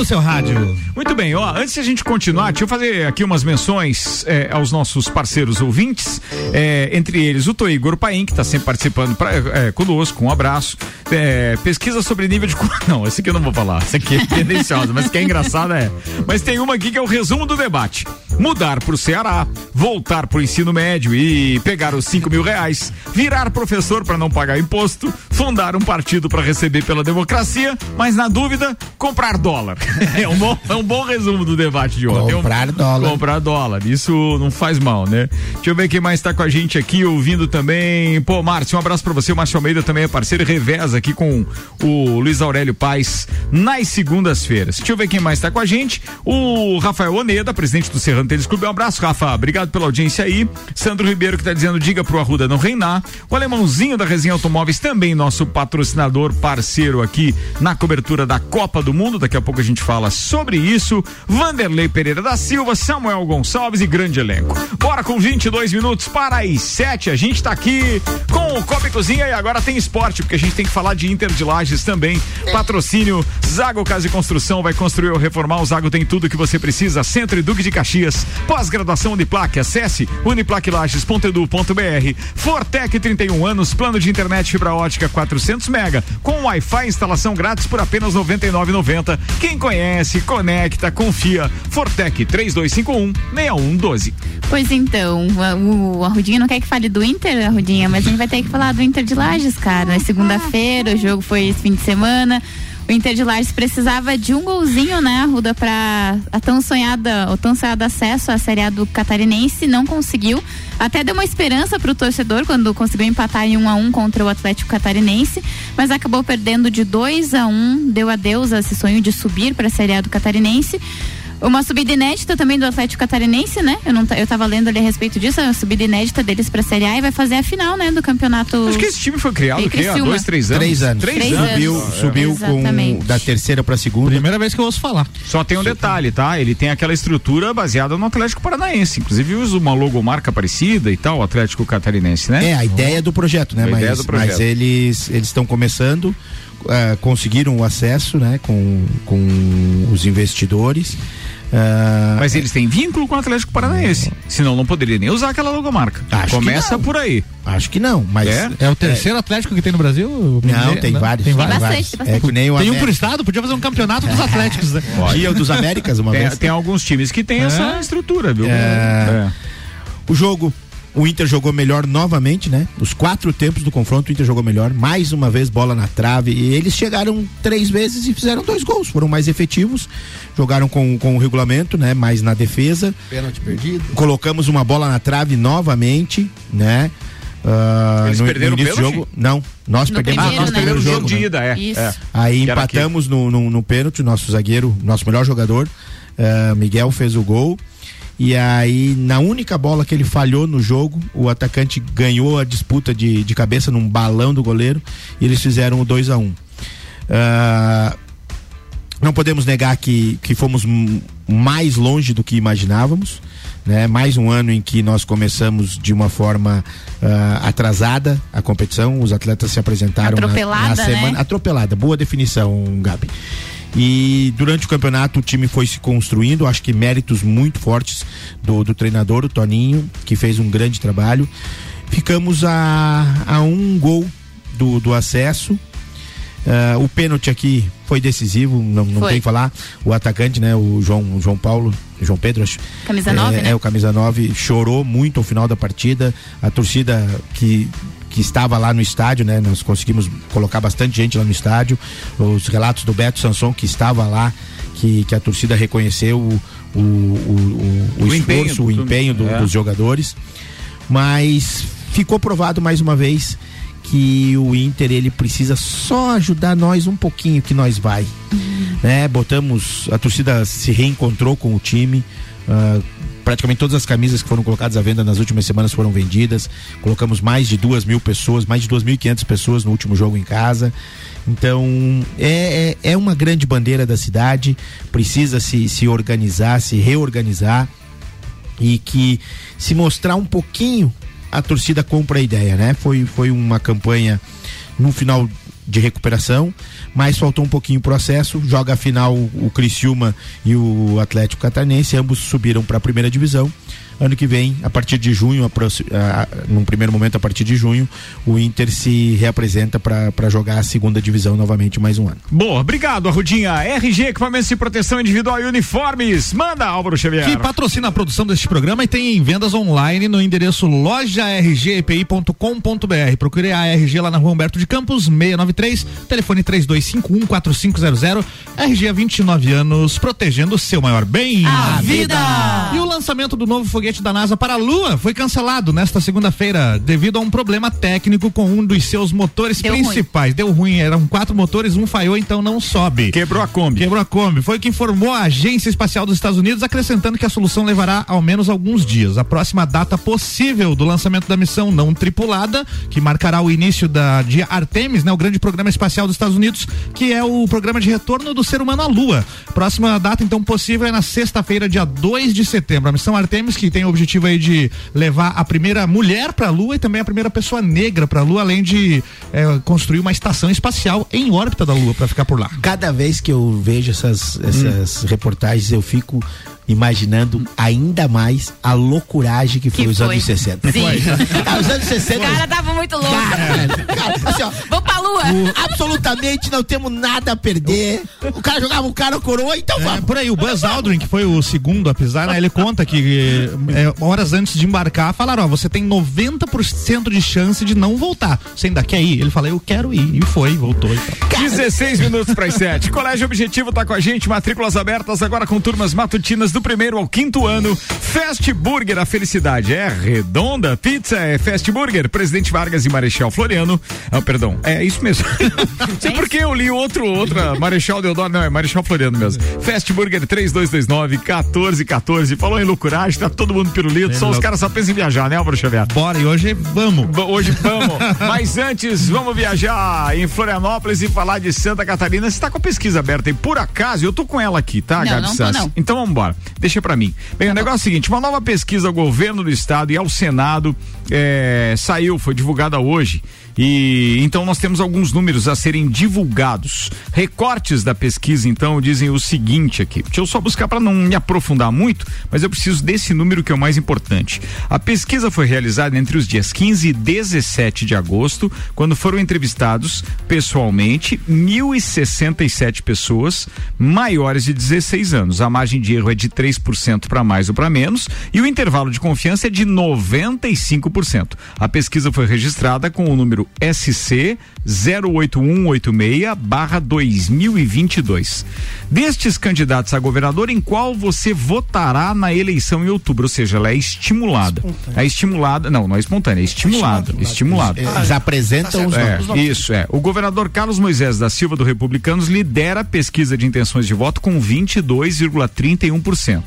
[SPEAKER 3] no seu rádio.
[SPEAKER 2] Muito bem, ó, antes de a gente continuar, deixa eu fazer aqui umas menções eh, aos nossos parceiros ouvintes, eh, entre eles o Toigor Paim, que está sempre participando pra, eh, conosco, um abraço. Pesquisa sobre nível de. Não, esse aqui eu não vou falar, esse aqui é tendenciosa, mas que é engraçada é. Mas tem uma aqui que é o resumo do debate. Mudar para o Ceará, voltar para o ensino médio e pegar os cinco mil reais, virar professor para não pagar imposto, fundar um partido para receber pela democracia, mas na dúvida, comprar dólar. É um bom, é um bom resumo do debate de ontem.
[SPEAKER 7] Comprar
[SPEAKER 2] Um-
[SPEAKER 7] dólar.
[SPEAKER 2] Comprar dólar. Isso não faz mal, né? Deixa eu ver quem mais tá com a gente aqui, ouvindo também. Pô, Márcio, um abraço pra você. O Márcio Almeida também é parceiro e reveza aqui com o Luiz Aurélio Paz nas segundas-feiras. Deixa eu ver quem mais tá com a gente. O Rafael Oneda, presidente do Serrano Tênis Clube. Um abraço, Rafa. Obrigado pela audiência aí. Sandro Ribeiro que tá dizendo, diga pro Arruda não reinar. O alemãozinho da Resenha Automóveis, também nosso patrocinador, parceiro aqui na cobertura da Copa do Mundo. Daqui a pouco a gente fala sobre isso. Vanderlei Pereira da Silva, Samuel Gonçalves e grande elenco. Bora com 22 minutos para as 7. A gente tá aqui com o Copa e Cozinha e agora tem esporte, porque a gente tem que falar de Inter de Lages também. Patrocínio Zago Casa e Construção vai construir ou reformar. O Zago tem tudo que você precisa. Centro e Duque de Caxias. Pós-graduação Uniplaque. Acesse uniplaquilages.edu.br. Fortec 31 anos, plano de internet fibra ótica 400 mega com Wi-Fi instalação grátis por apenas 99,90. Quem conhece, conecta, confia. Fortec 3251 6112.
[SPEAKER 4] Pois então, o Arrudinha não quer que fale do Inter, Arrudinha, mas a gente vai ter que falar do Inter de Lages, cara. É segunda-feira, o jogo foi esse fim de semana. O Inter de Lages precisava de um golzinho, né, Arruda, pra a tão sonhada, o tão sonhado acesso à Série A do Catarinense, não conseguiu. Até deu uma esperança pro torcedor quando conseguiu empatar em 1 a 1 contra o Atlético Catarinense, mas acabou perdendo de 2 a 1 deu adeus a esse sonho de subir para a Série A do Catarinense. Uma subida inédita também do Atlético Catarinense, né? Eu, não, eu tava lendo ali a respeito disso, a subida inédita deles pra Série A e vai fazer a final, né, do campeonato.
[SPEAKER 2] Acho que esse time foi criado? Há dois, três anos?
[SPEAKER 7] Três anos.
[SPEAKER 2] Três,
[SPEAKER 7] Subiu,
[SPEAKER 2] anos.
[SPEAKER 7] subiu com
[SPEAKER 4] Exatamente.
[SPEAKER 7] da terceira pra segunda.
[SPEAKER 3] Primeira vez que eu ouço falar.
[SPEAKER 2] Só tem um detalhe, tá? Ele tem aquela estrutura baseada no Atlético Paranaense. Inclusive usa uma logomarca parecida e tal, o Atlético Catarinense, né?
[SPEAKER 7] É, a ideia do projeto, né?
[SPEAKER 2] A
[SPEAKER 7] Mas,
[SPEAKER 2] ideia do projeto.
[SPEAKER 7] mas eles eles estão começando, ah, conseguiram o acesso, né? Com, com os investidores. Ah,
[SPEAKER 2] Mas eles têm vínculo com o Atlético Paranaense. Senão não poderia nem usar aquela logomarca.
[SPEAKER 7] Acho que
[SPEAKER 2] Começa
[SPEAKER 7] não.
[SPEAKER 2] por aí.
[SPEAKER 7] Acho que não, mas
[SPEAKER 2] É?
[SPEAKER 3] É o terceiro Atlético que tem no Brasil?
[SPEAKER 7] Não, tem vários.
[SPEAKER 3] Tem
[SPEAKER 7] Tem
[SPEAKER 3] vários.
[SPEAKER 7] Tem bastante, tem É que nem o
[SPEAKER 3] Tem um por estado, podia fazer um campeonato dos Atléticos, né?
[SPEAKER 7] Dia dos Américas, uma
[SPEAKER 2] Tem,
[SPEAKER 7] vez.
[SPEAKER 2] tem alguns times que têm
[SPEAKER 3] É.
[SPEAKER 2] essa estrutura, viu?
[SPEAKER 7] É. O jogo, o Inter jogou melhor novamente, né? Os quatro tempos do confronto, o Inter jogou melhor. Mais uma vez, bola na trave. E eles chegaram três vezes e fizeram dois gols. Foram mais efetivos. Jogaram com, com o regulamento, né? Mais na defesa.
[SPEAKER 5] Pênalti perdido.
[SPEAKER 7] Colocamos uma bola na trave novamente, né? Ah,
[SPEAKER 2] Eles
[SPEAKER 7] no,
[SPEAKER 2] perderam
[SPEAKER 7] no
[SPEAKER 2] o
[SPEAKER 7] início
[SPEAKER 2] pênalti?
[SPEAKER 7] jogo. Não, nós
[SPEAKER 4] No
[SPEAKER 7] perdemos,
[SPEAKER 4] primeiro,
[SPEAKER 7] nós
[SPEAKER 4] né?
[SPEAKER 7] perdemos o jogo.
[SPEAKER 2] de
[SPEAKER 7] né?
[SPEAKER 2] ida, é.
[SPEAKER 4] Isso.
[SPEAKER 2] é.
[SPEAKER 7] Aí
[SPEAKER 2] Que
[SPEAKER 7] empatamos no, no, no pênalti, nosso zagueiro, nosso melhor jogador, eh, Miguel fez o gol. E aí, na única bola que ele falhou no jogo, o atacante ganhou a disputa de, de cabeça num balão do goleiro e eles fizeram o 2 a 1 Ah, Não podemos negar que, que fomos mais longe do que imaginávamos. Né? Mais um ano em que nós começamos de uma forma ah, atrasada a competição. Os atletas se apresentaram na- na,
[SPEAKER 4] Atropelada, né?
[SPEAKER 7] semana. Atropelada, boa definição, Gabi. E durante o campeonato o time foi se construindo, acho que méritos muito fortes do, do treinador, o Toninho, que fez um grande trabalho. Ficamos a, a um gol do, do acesso. Ah, o pênalti aqui foi decisivo, não, não
[SPEAKER 4] Foi.
[SPEAKER 7] tem que falar. O atacante, né, o João, o João Paulo, João Pedro, acho.
[SPEAKER 4] Camisa
[SPEAKER 7] é,
[SPEAKER 4] 9, né?
[SPEAKER 7] É, o camisa 9 chorou muito ao final da partida. A torcida que que estava lá no estádio, né? Nós conseguimos colocar bastante gente lá no estádio. Os relatos do Beto Sanson que estava lá, que, que a torcida reconheceu o, o, o, o, o
[SPEAKER 2] O empenho
[SPEAKER 7] esforço,
[SPEAKER 2] do
[SPEAKER 7] o empenho do-
[SPEAKER 2] É.
[SPEAKER 7] dos jogadores. Mas ficou provado mais uma vez que o Inter ele precisa só ajudar nós um pouquinho que nós vai, né? Botamos a torcida se reencontrou com o time. ah, praticamente todas as camisas que foram colocadas à venda nas últimas semanas foram vendidas. Colocamos mais de duas mil pessoas, mais de 2.500 pessoas no último jogo em casa. Então é, é, é uma grande bandeira da cidade. Precisa se, se organizar, se reorganizar e que se mostrar um pouquinho a torcida compra a ideia, né? Foi, foi uma campanha no final de recuperação, mas faltou um pouquinho o processo. Joga a final o Criciúma e o Atlético Catarinense, ambos subiram para a primeira divisão. Ano que vem, a partir de junho, aproxi- ah, num primeiro momento, a partir de junho, o Inter se reapresenta para jogar a segunda divisão novamente mais um ano.
[SPEAKER 2] Boa, obrigado, Arrudinha. RG, equipamentos de proteção individual e uniformes. Manda, Álvaro Xavier.
[SPEAKER 3] Que patrocina a produção deste programa e tem vendas online no endereço lojargpi.com.br. Procure a RG lá na rua Humberto de Campos, 693, telefone 32514500. RG há 29 anos, protegendo o seu maior bem.
[SPEAKER 4] A vida!
[SPEAKER 3] E o lançamento do novo foguete da NASA para a Lua foi cancelado nesta segunda-feira devido a um problema técnico com um dos seus motores
[SPEAKER 4] Deu
[SPEAKER 3] principais. Deu ruim, eram quatro motores, um falhou, então não sobe.
[SPEAKER 2] Quebrou a Kombi.
[SPEAKER 3] Quebrou a Kombi. Foi o que informou a Agência Espacial dos Estados Unidos, acrescentando que a solução levará ao menos alguns dias. A próxima data possível do lançamento da missão não tripulada, que marcará o início da de Artemis, né, o grande programa espacial dos Estados Unidos, que é o programa de retorno do ser humano à Lua. Próxima data então possível é na sexta-feira, dia 2 de setembro. A missão Artemis que tem o objetivo aí de levar a primeira mulher para a Lua e também a primeira pessoa negra para a Lua, além de eh, construir uma estação espacial em órbita da Lua para ficar por lá.
[SPEAKER 7] Cada vez que eu vejo essas, essas reportagens, eu fico imaginando ainda mais a loucuragem que foi
[SPEAKER 4] Que
[SPEAKER 7] os
[SPEAKER 4] foi.
[SPEAKER 7] anos 60.
[SPEAKER 4] Sim.
[SPEAKER 7] Ah, os anos 60.
[SPEAKER 4] O cara tava muito louco.
[SPEAKER 7] Cara, cara, assim, ó,
[SPEAKER 4] Vamos pra lua.
[SPEAKER 7] absolutamente não temos nada a perder. O cara jogava o cara coroa, então
[SPEAKER 3] É,
[SPEAKER 7] vamos.
[SPEAKER 3] por aí, o Buzz Aldrin, que foi o segundo a pisar, né, ele conta que é, horas antes de embarcar, falaram, ó, você tem 90% de chance de não voltar. Você ainda quer ir? Ele falou, eu quero ir. E foi, voltou. Então.
[SPEAKER 2] 16 minutos para as 7. Colégio Objetivo tá com a gente, matrículas abertas agora com turmas matutinas do primeiro ao quinto ano. Fast Burger, a felicidade é redonda. Pizza é Fast Burger, Presidente Vargas. E Marechal Floriano. Ah, perdão, é isso mesmo. Sei porque eu li outro, outra, Marechal Deodoro, não, é Marechal Floriano mesmo. Fast Burger 3229 1414. Falou em loucuragem, tá todo mundo pirulito, só os caras só pensam em viajar, né, Álvaro Xavier?
[SPEAKER 3] Bora, e hoje vamos.
[SPEAKER 2] Hoje vamos. Mas antes, vamos viajar em Florianópolis e falar de Santa Catarina. Você tá com a pesquisa aberta e por acaso, eu tô com ela aqui, tá,
[SPEAKER 4] Não,
[SPEAKER 2] Gabi
[SPEAKER 4] não
[SPEAKER 2] Sassi?
[SPEAKER 4] não.
[SPEAKER 2] Então vamos embora. Deixa pra mim. Bem, o negócio é o seguinte: uma nova pesquisa ao governo do estado e ao Senado eh, saiu, foi divulgada hoje. E então nós temos alguns números a serem divulgados. Recortes da pesquisa, então, dizem o seguinte aqui. Deixa eu só buscar para não me aprofundar muito, mas eu preciso desse número que é o mais importante. A pesquisa foi realizada entre os dias 15 e 17 de agosto, quando foram entrevistados pessoalmente 1.067 pessoas maiores de 16 anos. A margem de erro é de 3% para mais ou para menos e o intervalo de confiança é de 95%. A pesquisa foi registrada com o número SC 08186 barra 2022. Destes candidatos a governador, em qual você votará na eleição em outubro? Ou seja, ela é estimulada. É estimulada, não, não é espontânea, é estimulada. Estimulada.
[SPEAKER 7] Eles apresentam os
[SPEAKER 2] É,
[SPEAKER 7] nomes.
[SPEAKER 2] isso é. O governador Carlos Moisés da Silva do Republicanos lidera a pesquisa de intenções de voto com 22,31%.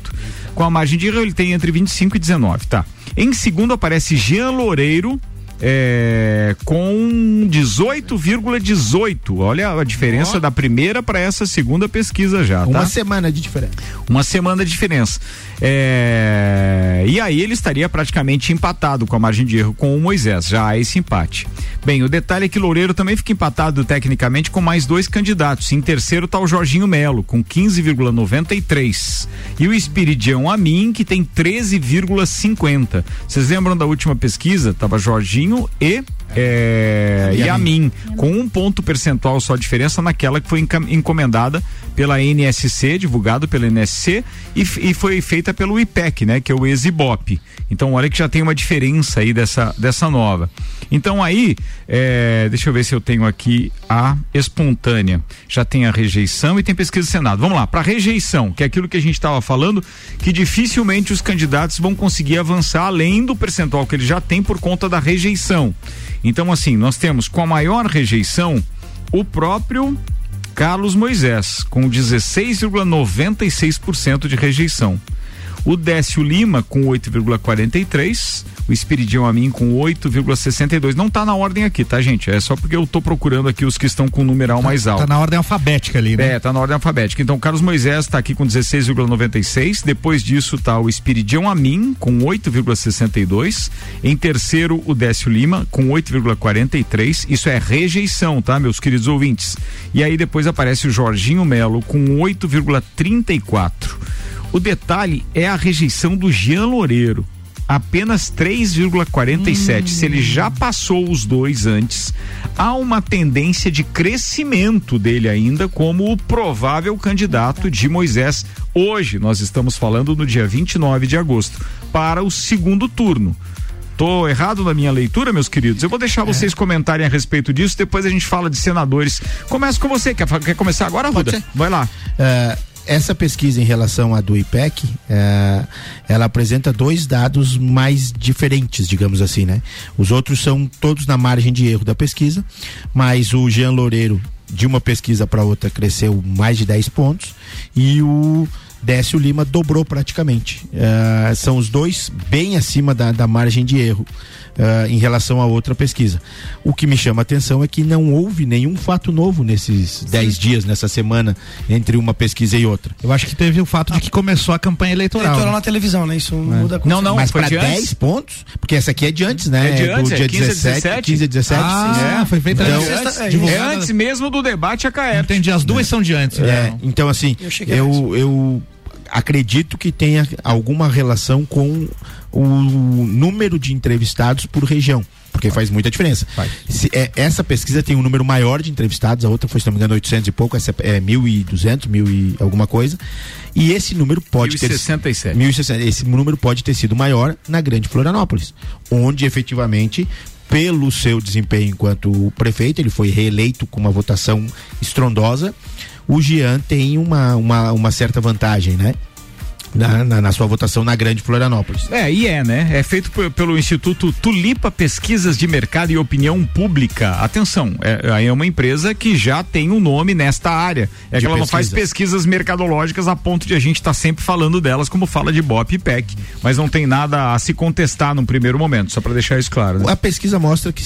[SPEAKER 2] Com a margem de erro ele tem entre 25 e 19, tá? Em segundo aparece Jean Loureiro é, com 18,18. Olha a diferença da primeira para essa segunda pesquisa já, tá?
[SPEAKER 7] Uma semana de diferença.
[SPEAKER 2] Uma semana de diferença. É, E aí ele estaria praticamente empatado com a margem de erro com o Moisés. Já há esse empate. Bem, o detalhe é que Loureiro também fica empatado tecnicamente com mais dois candidatos. Em terceiro está o Jorginho Melo, com 15,93. E o Espiridião Amin, que tem 13,50. Vocês lembram da última pesquisa? Tava Jorginho e. É.
[SPEAKER 7] Amin,
[SPEAKER 2] com um ponto percentual só a diferença naquela que foi encomendada pela NSC, divulgado pela NSC, e, e foi feita pelo IPEC, né? Que é o Exibop. Então, olha que já tem uma diferença aí dessa, dessa nova. Então, aí, é, deixa eu ver se eu tenho aqui a espontânea. Já tem a rejeição e tem pesquisa do Senado. Vamos lá, para rejeição, que é aquilo que a gente estava falando, que dificilmente os candidatos vão conseguir avançar além do percentual que eles já têm por conta da rejeição. Então, assim, nós temos com a maior rejeição o próprio Carlos Moisés, com 16,96% de rejeição. O Décio Lima com 8,43, o Espiridião Amin com 8,62. Não tá na ordem aqui, tá, gente? É só porque eu tô procurando aqui os que estão com o numeral mais alto.
[SPEAKER 3] Tá na ordem alfabética ali, né?
[SPEAKER 2] É, tá na ordem alfabética. Então, Carlos Moisés tá aqui com 16,96. Depois disso tá o Espiridião Amin com 8,62. Em terceiro, o Décio Lima com 8,43. Isso é rejeição, tá, meus queridos ouvintes? E aí depois aparece o Jorginho Melo com 8,34. O detalhe é a rejeição do Jean Loureiro. Apenas 3,47. Se ele já passou os dois antes, há uma tendência de crescimento dele ainda como o provável candidato de Moisés. Hoje, nós estamos falando no dia 29 de agosto, para o segundo turno. Tô errado na minha leitura, meus queridos? Eu vou deixar vocês comentarem a respeito disso, depois a gente fala de senadores. Começa com você, quer, quer começar agora, Ruda? Vai lá.
[SPEAKER 7] Eh, essa pesquisa em relação à do IPEC, eh, ela apresenta dois dados mais diferentes, digamos assim, né? Os outros são todos na margem de erro da pesquisa, mas o Jean Loureiro, de uma pesquisa para outra, cresceu mais de 10 pontos e o Décio Lima dobrou praticamente. Eh, são os dois bem acima da, da margem de erro eh, em relação a outra pesquisa. O que me chama a atenção é que não houve nenhum fato novo nesses 10 dias, nessa semana, entre uma pesquisa e outra.
[SPEAKER 3] Eu acho que teve o fato de que começou a campanha eleitoral.
[SPEAKER 6] Eleitoral
[SPEAKER 3] né?
[SPEAKER 6] na televisão, né? Isso
[SPEAKER 3] É.
[SPEAKER 6] muda com
[SPEAKER 2] Não, não,
[SPEAKER 7] Mas para
[SPEAKER 2] de
[SPEAKER 7] 10
[SPEAKER 2] antes?
[SPEAKER 7] pontos, porque essa aqui é de antes, né?
[SPEAKER 2] É de antes,
[SPEAKER 7] do
[SPEAKER 2] é
[SPEAKER 7] dia
[SPEAKER 2] 15 a
[SPEAKER 7] 17,
[SPEAKER 2] 17.
[SPEAKER 7] 15 a 17.
[SPEAKER 3] Ah,
[SPEAKER 7] sim.
[SPEAKER 3] foi feita
[SPEAKER 7] Então,
[SPEAKER 3] antes.
[SPEAKER 6] É,
[SPEAKER 2] É antes mesmo do debate a Caer.
[SPEAKER 3] Entendi, as duas são de antes.
[SPEAKER 7] É,
[SPEAKER 3] né?
[SPEAKER 7] então assim,
[SPEAKER 6] Eu cheguei
[SPEAKER 7] eu, eu acredito que tenha alguma relação com o número de entrevistados por região. Porque faz muita diferença. Se, é, essa pesquisa tem um número maior de entrevistados, a outra foi, se não me engano, 800 e pouco, essa é 1.200, 1.000 e alguma coisa. E esse número pode ter
[SPEAKER 2] 1067.
[SPEAKER 7] 1060. Esse número pode ter sido maior na Grande Florianópolis, onde efetivamente, pelo seu desempenho enquanto prefeito, ele foi reeleito com uma votação estrondosa. O Jean tem uma, uma, uma certa vantagem, né? na, na, na sua votação na Grande Florianópolis.
[SPEAKER 2] É, e é, né? É feito pelo Instituto Tulipa Pesquisas de Mercado e Opinião Pública. Atenção, é, aí é uma empresa que já tem um nome nesta área. É
[SPEAKER 7] De
[SPEAKER 2] que ela não faz
[SPEAKER 7] pesquisas.
[SPEAKER 2] mercadológicas a ponto de a gente estar sempre falando delas como fala de BOP e PEC. Mas não tem nada a se contestar num primeiro momento, só para deixar isso claro. Né?
[SPEAKER 7] A pesquisa mostra que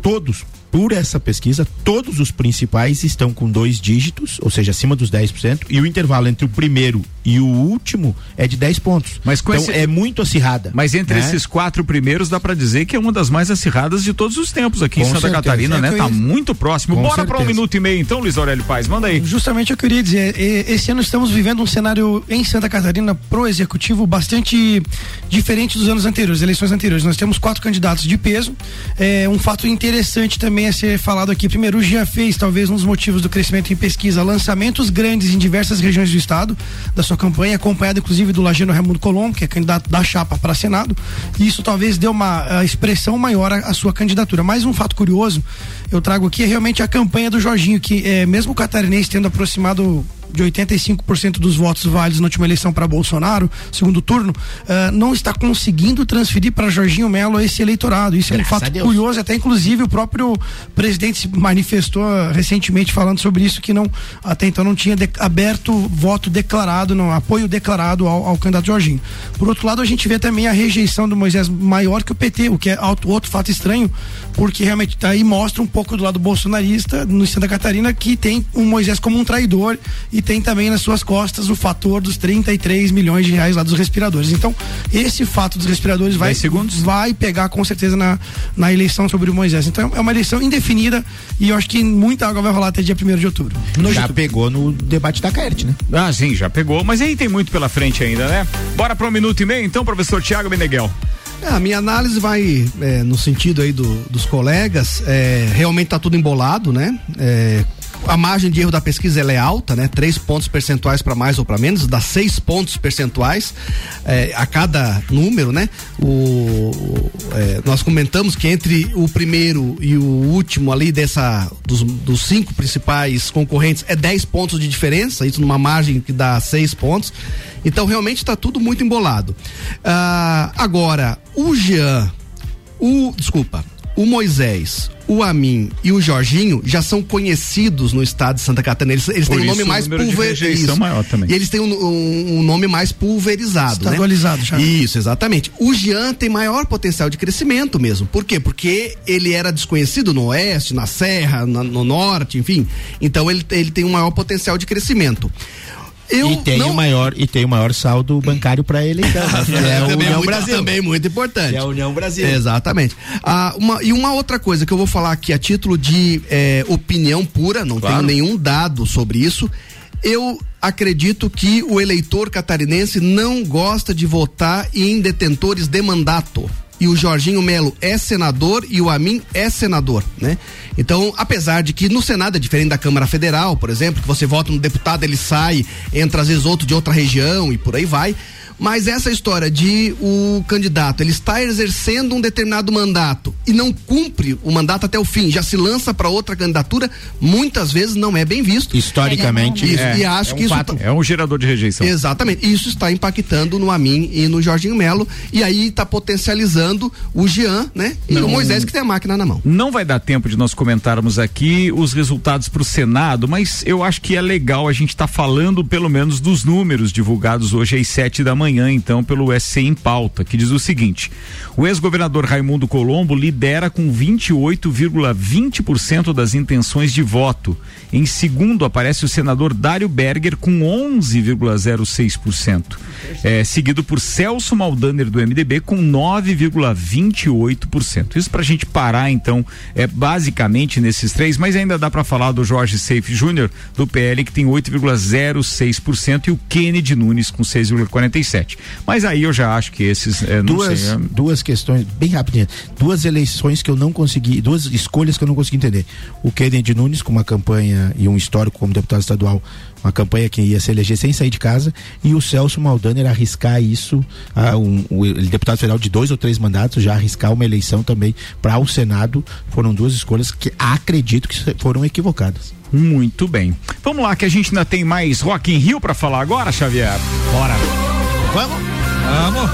[SPEAKER 7] todos, por essa pesquisa, todos os principais estão com dois dígitos, ou seja, acima dos 10%, e o intervalo entre o primeiro e o último é de 10 pontos.
[SPEAKER 2] Mas com
[SPEAKER 7] então
[SPEAKER 2] esse-
[SPEAKER 7] é muito acirrada.
[SPEAKER 2] Mas entre
[SPEAKER 7] né?
[SPEAKER 2] esses quatro primeiros, dá pra dizer que é uma das mais acirradas de todos os tempos aqui em
[SPEAKER 7] Com
[SPEAKER 2] Santa
[SPEAKER 7] certeza.
[SPEAKER 2] Catarina,
[SPEAKER 7] É
[SPEAKER 2] né? Tá muito próximo.
[SPEAKER 7] Com
[SPEAKER 2] Bora pra um minuto e meio então, Luiz Aurélio Paz, manda aí.
[SPEAKER 6] Justamente eu queria dizer, e- esse ano estamos vivendo um cenário em Santa Catarina pro executivo bastante diferente dos anos anteriores, eleições anteriores. Nós temos quatro candidatos de peso. É, um fato interessante também a ser falado aqui. Primeiro, o Gia fez talvez um dos motivos do crescimento em pesquisa, lançamentos grandes em diversas regiões do estado da sua campanha, acompanhado inclusive do Lageno Raimundo Colombo, que é candidato da chapa para Senado. E isso talvez deu uma ah, expressão maior à, à sua candidatura. Mais um fato curioso, eu trago aqui é realmente a campanha do Jorginho, que é, mesmo o catarinense tendo aproximado de 85% dos votos válidos na última eleição para Bolsonaro, segundo turno, ah, não está conseguindo transferir para Jorginho Melo esse eleitorado. Isso é um
[SPEAKER 7] Graças
[SPEAKER 6] fato curioso, até inclusive o próprio presidente se manifestou ah, recentemente falando sobre isso, que não até então não tinha de- aberto voto declarado, não, apoio declarado ao, ao candidato Jorginho. Por outro lado, a gente vê também a rejeição do Moisés maior que o PT, o que é outro, outro fato estranho, porque realmente tá aí mostra um pouco do lado bolsonarista no Santa Catarina que tem o Moisés como um traidor e tem também nas suas costas o fator dos 33 milhões de reais lá dos respiradores. Então, esse fato dos respiradores vai, vai pegar com certeza na, na eleição sobre o Moisés. Então, é uma eleição indefinida e eu acho que muita água vai rolar até dia 1 de outubro. No
[SPEAKER 7] Já pegou no debate da Caerte, né?
[SPEAKER 2] Ah, sim, já pegou. Mas aí tem muito pela frente ainda, né? Bora para um minuto e meio, então, professor Tiago Meneghel.
[SPEAKER 5] É, A minha análise vai é, no sentido aí do- dos colegas, é, realmente tá tudo embolado, né? É, a margem de erro da pesquisa é alta, né? Três pontos percentuais para mais ou para menos, dá seis pontos percentuais é, a cada número, né? O, é, nós comentamos que entre o primeiro e o último ali dessa dos, dos cinco principais concorrentes é 10 pontos de diferença, isso numa margem que dá seis pontos. Então realmente está tudo muito embolado. Ah, agora, o Jean, o. Desculpa, o Moisés, o Amin e o Jorginho já são conhecidos no estado de Santa Catarina. Eles, eles têm um nome mais pulverizado. E eles têm um, um- um nome mais pulverizado. né?
[SPEAKER 6] Estadualizado já.
[SPEAKER 5] Isso, exatamente. O Jean tem maior potencial de crescimento mesmo. Por quê? Porque ele era desconhecido no oeste, na serra, na- no norte, enfim. Então ele, ele tem um maior potencial de crescimento. Eu
[SPEAKER 7] e tem
[SPEAKER 5] não-
[SPEAKER 7] o maior e tem o maior saldo bancário para ele então, né? é, o
[SPEAKER 5] também
[SPEAKER 7] União
[SPEAKER 5] muito,
[SPEAKER 7] Brasil.
[SPEAKER 5] Também muito importante.
[SPEAKER 7] É a União Brasil.
[SPEAKER 5] Exatamente. Ah, uma, e uma outra coisa que eu vou falar aqui a título de eh, opinião pura, não
[SPEAKER 2] Claro.
[SPEAKER 5] tenho nenhum dado sobre isso. Eu acredito que o eleitor catarinense não gosta de votar em detentores de mandato. E o Jorginho Melo é senador e o Amin é senador, né? Então, apesar de que no Senado é diferente da Câmara Federal, por exemplo, que você vota no deputado, ele sai, entra às vezes outro de outra região e por aí vai. Mas essa história de o candidato, ele está exercendo um determinado mandato e não cumpre o mandato até o fim, já se lança para outra candidatura, muitas vezes não é bem visto.
[SPEAKER 7] Historicamente,
[SPEAKER 5] Isso,
[SPEAKER 2] é,
[SPEAKER 5] e acho
[SPEAKER 2] é
[SPEAKER 5] que
[SPEAKER 2] um
[SPEAKER 5] isso
[SPEAKER 2] fato.
[SPEAKER 5] tá-
[SPEAKER 2] É um gerador de rejeição.
[SPEAKER 5] Exatamente. Isso está impactando no Amin e no Jorginho Melo e aí está potencializando o Jean, né? E
[SPEAKER 2] Não.
[SPEAKER 5] o Moisés que tem a máquina na mão.
[SPEAKER 2] Não vai dar tempo de nós comentarmos aqui os resultados para o Senado, mas eu acho que é legal a gente estar falando pelo menos dos números divulgados hoje às sete da manhã, então, pelo SC em pauta, que diz o seguinte: o ex-governador Raimundo Colombo lidera com 28,20% das intenções de voto. Em segundo aparece o senador Dário Berger com 11,06%, é, seguido por Celso Maldaner do MDB com 9,28%. Isso para a gente parar então é basicamente nesses três, mas ainda dá para falar do Jorge Seife Júnior do PL que tem 8,06% e o Kennedy Nunes com 6,47%. Mas aí eu já acho que esses é,
[SPEAKER 7] duas,
[SPEAKER 2] sei, é-
[SPEAKER 7] duas questões, bem rapidinho. Duas eleições que eu não consegui, duas escolhas que eu não consegui entender. O Kennedy Nunes, com uma campanha e um histórico como deputado estadual, uma campanha que ia se eleger sem sair de casa, e o Celso Maldaner arriscar isso, ah, um, o ele deputado federal de dois ou três mandatos, já arriscar uma eleição também para o Senado. Foram duas escolhas que acredito que foram equivocadas.
[SPEAKER 2] Muito bem. Vamos lá que a gente ainda tem mais Rock in Rio para falar agora, Xavier. Bora.
[SPEAKER 3] Vamos? Vamos.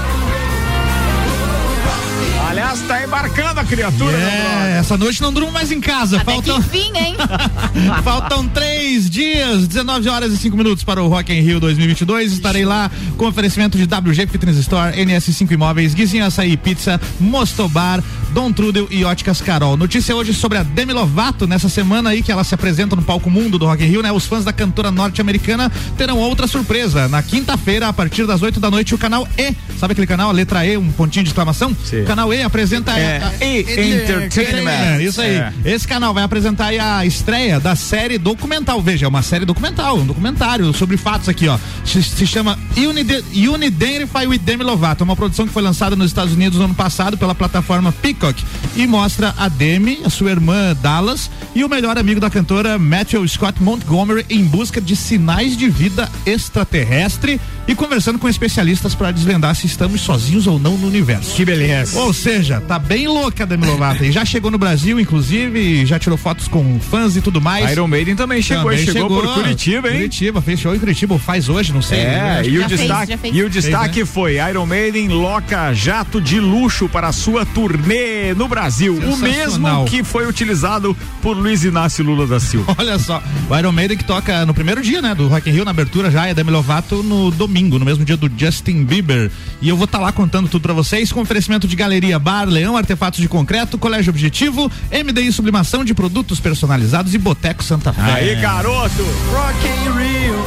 [SPEAKER 2] Aliás, tá embarcando a criatura.
[SPEAKER 3] É, essa noite não durmo mais em casa.
[SPEAKER 4] Até
[SPEAKER 3] Faltam,
[SPEAKER 4] que enfim, hein?
[SPEAKER 3] faltam três dias, 19 horas e 5 minutos para o Rock in Rio 2022. Estarei lá com oferecimento de WG Fitness Store, NS5 Imóveis, Guizinho Açaí Pizza, Mostobar, Dom Trudel e Óticas Carol. Notícia hoje sobre a Demi Lovato, nessa semana aí que ela se apresenta no palco mundo do Rock in Rio, né? Os fãs da cantora norte-americana terão outra surpresa. Na quinta-feira, a partir das 8 da noite, o canal E, sabe aquele canal, a letra E, um pontinho de exclamação?
[SPEAKER 2] Sim.
[SPEAKER 3] O canal E apresenta
[SPEAKER 2] É,
[SPEAKER 3] a- a-
[SPEAKER 2] E Entertainment.
[SPEAKER 3] É, isso aí.
[SPEAKER 2] É.
[SPEAKER 3] Esse canal vai apresentar aí a estreia da série documental. Veja, é uma série documental, um documentário sobre fatos aqui, ó. Se, se chama Unide- Unidentify with Demi Lovato. É uma produção que foi lançada nos Estados Unidos no ano passado pela plataforma Peacock e mostra a Demi, a sua irmã Dallas e o melhor amigo da cantora Matthew Scott Montgomery em busca de sinais de vida extraterrestre e conversando com especialistas para desvendar se estamos sozinhos ou não no universo.
[SPEAKER 2] Que beleza.
[SPEAKER 3] Ou seja, tá bem louca a Demi Lovato. E já chegou no Brasil, inclusive, já tirou fotos com fãs e tudo mais.
[SPEAKER 2] Iron Maiden também chegou,
[SPEAKER 3] Também
[SPEAKER 2] chegou, por Curitiba, hein?
[SPEAKER 3] Curitiba, fez show em Curitiba, ou faz hoje, não sei.
[SPEAKER 2] É,
[SPEAKER 3] Acho
[SPEAKER 2] e o,
[SPEAKER 3] fez,
[SPEAKER 2] destaque,
[SPEAKER 3] fez.
[SPEAKER 2] e o
[SPEAKER 3] Fez,
[SPEAKER 2] destaque
[SPEAKER 3] né?
[SPEAKER 2] foi Iron Maiden loca jato de luxo para sua turnê no Brasil. O mesmo que foi utilizado por Luiz Inácio Lula da Silva.
[SPEAKER 3] Olha só, o Iron Maiden que toca no primeiro dia, né, do Rock in Rio, na abertura já, e a Demi Lovato no domingo, no mesmo dia do Justin Bieber. E eu vou estar lá contando tudo pra vocês, com oferecimento de Galeria Bar, Leão, Artefatos de Concreto, Colégio Objetivo, MDI Sublimação de Produtos Personalizados e Boteco Santa Fé.
[SPEAKER 2] Aí, garoto!
[SPEAKER 9] Rock in Rio.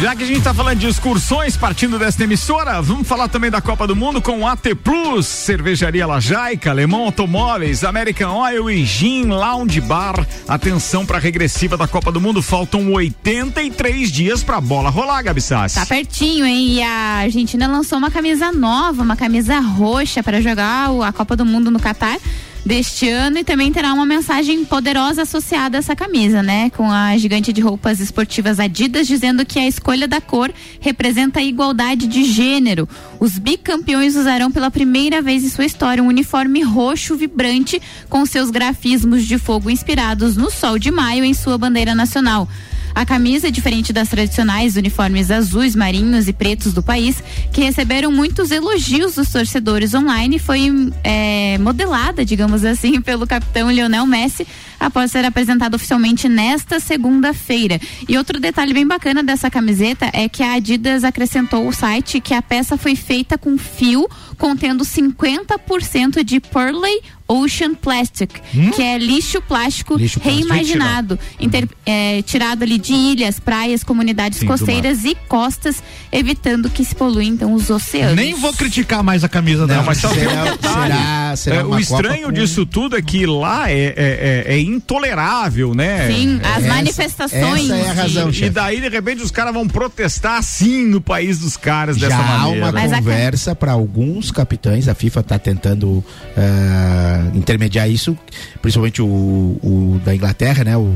[SPEAKER 2] Já que a gente tá falando de excursões partindo desta emissora, vamos falar também da Copa do Mundo com AT Plus, Cervejaria Lajaica, Alemão Automóveis, American Oil e Gin Lounge Bar. Atenção para a regressiva da Copa do Mundo, faltam 83 dias pra bola rolar, Gabi Sassi.
[SPEAKER 4] Tá pertinho, hein? E a Argentina lançou uma camisa nova, uma camisa roxa para jogar a Copa do Mundo no Catar deste ano e também terá uma mensagem poderosa associada a essa camisa, né? Com a gigante de roupas esportivas Adidas dizendo que a escolha da cor representa a igualdade de gênero. Os bicampeões usarão pela primeira vez em sua história um uniforme roxo vibrante com seus grafismos de fogo inspirados no sol de maio em sua bandeira nacional. A camisa, diferente das tradicionais uniformes azuis, marinhos e pretos do país, que receberam muitos elogios dos torcedores online, foi é, modelada, digamos assim, pelo capitão Lionel Messi após ser apresentada oficialmente nesta segunda-feira. E outro detalhe bem bacana dessa camiseta é que a Adidas acrescentou o site que a peça foi feita com fio contendo 50% de Purley Ocean Plastic, que é lixo plástico
[SPEAKER 3] Lixo plástico.
[SPEAKER 4] reimaginado, inter- é, tirado ali de ilhas, praias, comunidades
[SPEAKER 3] Sim,
[SPEAKER 4] costeiras e costas, evitando que se poluem então os oceanos.
[SPEAKER 3] Nem vou criticar mais a camisa dela.
[SPEAKER 2] mas só um
[SPEAKER 7] será-
[SPEAKER 2] detalhe.
[SPEAKER 7] será- será
[SPEAKER 2] É, o estranho
[SPEAKER 7] com-
[SPEAKER 2] disso tudo é que lá é, é- é- é intolerável, né?
[SPEAKER 4] Sim, as
[SPEAKER 7] Essa-
[SPEAKER 4] manifestações.
[SPEAKER 7] essa é a razão,
[SPEAKER 2] E
[SPEAKER 7] chefe.
[SPEAKER 2] daí, de repente, os caras vão protestar assim no país dos caras
[SPEAKER 7] Já
[SPEAKER 2] dessa
[SPEAKER 7] há
[SPEAKER 2] maneira.
[SPEAKER 7] uma
[SPEAKER 4] Mas a-
[SPEAKER 7] conversa para alguns capitães, a FIFA está tentando ah, intermediar isso, principalmente o, o da Inglaterra, né? O,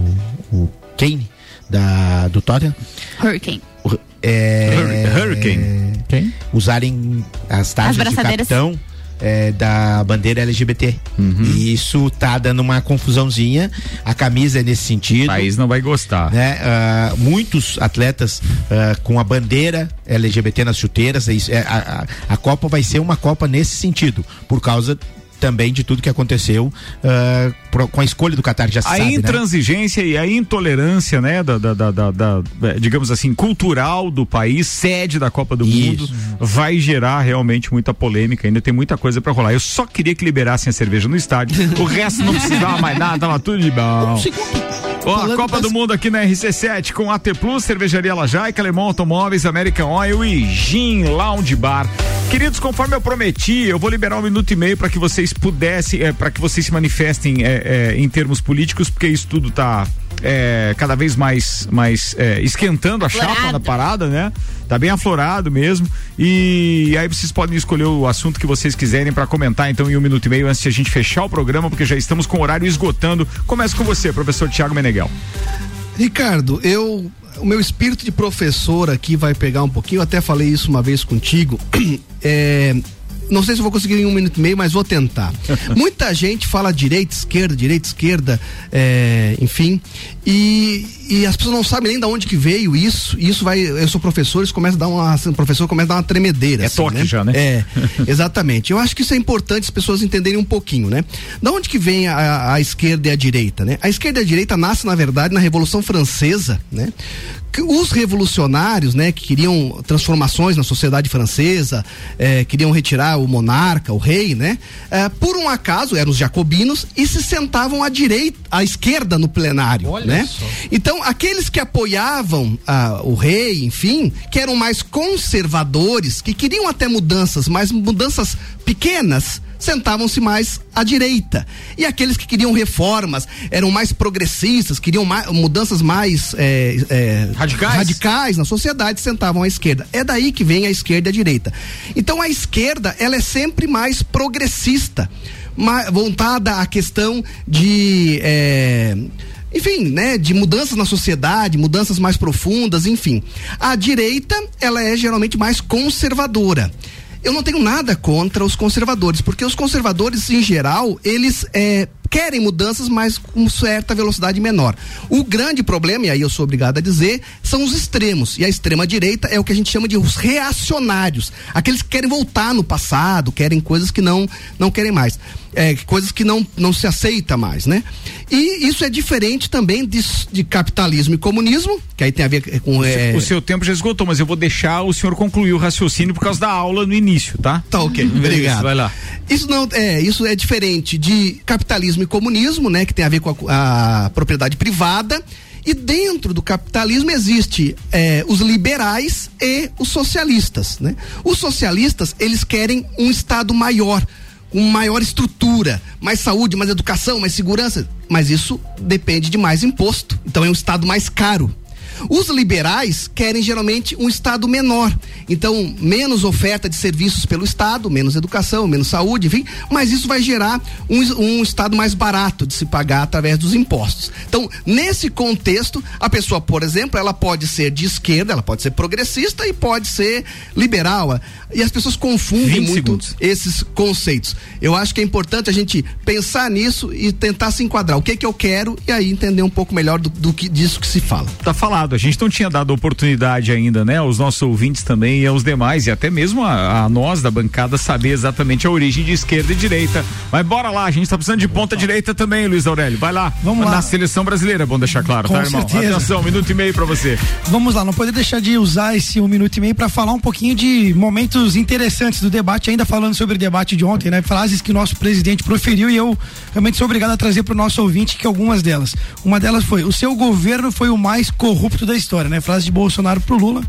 [SPEAKER 7] o Kane da, do Tottenham.
[SPEAKER 4] Hurricane.
[SPEAKER 7] O- é,
[SPEAKER 2] Hur- Hurricane.
[SPEAKER 3] Quem?
[SPEAKER 7] usarem as taxas de capitão é, da bandeira LGBT.
[SPEAKER 2] Uhum.
[SPEAKER 7] E isso tá dando uma confusãozinha. A camisa é nesse
[SPEAKER 2] O
[SPEAKER 7] sentido.
[SPEAKER 2] país não vai gostar.
[SPEAKER 7] Né? Ah, muitos atletas ah, com a bandeira LGBT nas chuteiras. é isso, é, a, a- a Copa vai ser uma Copa nesse sentido, por causa também de tudo que aconteceu ah, pro- com a escolha do Qatar, já se
[SPEAKER 2] A
[SPEAKER 7] sabe, né?
[SPEAKER 2] intransigência e a intolerância, né, da, da- da- da- da, eh, digamos assim, cultural do país, sede da Copa do Mundo, vai gerar realmente muita polêmica. Ainda tem muita coisa pra rolar. Eu só queria que liberassem a cerveja no estádio. o resto não precisava mais nada, tava tudo de bom. Ó, a
[SPEAKER 7] Falando
[SPEAKER 2] Copa
[SPEAKER 7] das-
[SPEAKER 2] do Mundo aqui na RC7 com AT Plus, Cervejaria Lajaica, Alemão Automóveis, American Oil e Gin Lounge Bar. Queridos, conforme eu prometi, eu vou liberar um minuto e meio para que vocês pudessem, é, para que vocês se manifestem é, é, em termos políticos, porque isso tudo tá é, cada vez mais, mais é, esquentando a chapa da parada, né? Tá bem aflorado mesmo. E aí vocês podem escolher o assunto que vocês quiserem para comentar, então, em um minuto e meio antes de a gente fechar o programa, porque já estamos com o horário esgotando. Começa com você, professor Tiago Meneghel.
[SPEAKER 5] Ricardo, eu o meu espírito de professor aqui vai pegar um pouquinho, eu até falei isso uma vez contigo. É, não sei se eu vou conseguir em um minuto e meio, mas vou tentar. Muita gente fala direita, esquerda, direita, esquerda, é, enfim, e, e as pessoas não sabem nem de onde que veio isso. Isso vai, eu sou professor, isso começa a dar uma, o professor começa a dar uma tremedeira.
[SPEAKER 2] É
[SPEAKER 5] assim,
[SPEAKER 2] toque
[SPEAKER 5] né?
[SPEAKER 2] já, né?
[SPEAKER 5] É, exatamente. Eu acho que isso é importante as pessoas entenderem um pouquinho, né? Da onde que vem a, a esquerda e a direita, né? A esquerda e a direita nasce, na verdade, na Revolução Francesa, né? Que os revolucionários, né, que queriam transformações na sociedade francesa, eh, queriam retirar o monarca, o rei, né? eh, por um acaso eram os jacobinos e se sentavam à direita, à esquerda no plenário, né? Então aqueles que apoiavam ah, o rei, enfim, que eram mais conservadores, que queriam até mudanças, mas mudanças pequenas, sentavam-se mais à direita. E aqueles que queriam reformas, eram mais progressistas, queriam mais, mudanças mais é, é,
[SPEAKER 2] Radicais?
[SPEAKER 5] radicais na sociedade, sentavam à esquerda. É daí que vem a esquerda e a direita. Então a esquerda, ela é sempre mais progressista, mais voltada à questão de. é, enfim, né, de mudanças na sociedade, mudanças mais profundas, enfim. A direita, ela é geralmente mais conservadora. Eu não tenho nada contra os conservadores, porque os conservadores, em geral, eles é, querem mudanças, mas com certa velocidade menor. O grande problema, e aí eu sou obrigado a dizer, são os extremos. E a extrema-direita é o que a gente chama de os reacionários. Aqueles que querem voltar no passado, querem coisas que não, não querem mais. É, coisas que não, não se aceita mais, né? E isso é diferente também de, de capitalismo e comunismo, que aí tem a ver com. é,
[SPEAKER 2] O seu tempo já esgotou, mas eu vou deixar o senhor concluir o raciocínio por causa da aula no início, tá?
[SPEAKER 5] Tá ok, obrigado.
[SPEAKER 2] Isso, vai lá.
[SPEAKER 5] Isso não é, isso é diferente de capitalismo e comunismo, né, que tem a ver com a, a propriedade privada. E dentro do capitalismo existe é, os liberais e os socialistas, né? Os socialistas eles querem um estado maior, com maior estrutura, mais saúde, mais educação, mais segurança, mas isso depende de mais imposto. Então é um estado mais caro. Os liberais querem geralmente um Estado menor. Então, menos oferta de serviços pelo Estado, menos educação, menos saúde, enfim, mas isso vai gerar um, um Estado mais barato de se pagar através dos impostos. Então, nesse contexto, a pessoa, por exemplo, ela pode ser de esquerda, ela pode ser progressista e pode ser liberal. E as pessoas confundem
[SPEAKER 2] 20
[SPEAKER 5] muito
[SPEAKER 2] segundos.
[SPEAKER 5] esses conceitos. Eu acho que é importante a gente pensar nisso e tentar se enquadrar. O que que eu quero e aí entender um pouco melhor do, do que disso que se fala.
[SPEAKER 2] Tá falado, a gente não tinha dado oportunidade ainda, né? Aos nossos ouvintes também e aos demais, e até mesmo a, a nós da bancada saber exatamente a origem de esquerda e direita. Mas bora lá, a gente tá precisando de ponta direita também, Luiz Aurélio. Vai lá.
[SPEAKER 6] Vamos
[SPEAKER 2] Na
[SPEAKER 6] lá.
[SPEAKER 2] seleção brasileira, é bom deixar claro,
[SPEAKER 6] Com
[SPEAKER 2] tá, irmão?
[SPEAKER 6] certeza.
[SPEAKER 2] Atenção, minuto e meio pra você.
[SPEAKER 6] Vamos lá, não poder deixar de usar esse um minuto e meio para falar um pouquinho de momentos interessantes do debate, ainda falando sobre o debate de ontem, né? Frases que nosso presidente proferiu e eu realmente sou obrigado a trazer para o nosso ouvinte que algumas delas. Uma delas foi: o seu governo foi o mais corrupto da história, né? Frase de Bolsonaro pro Lula.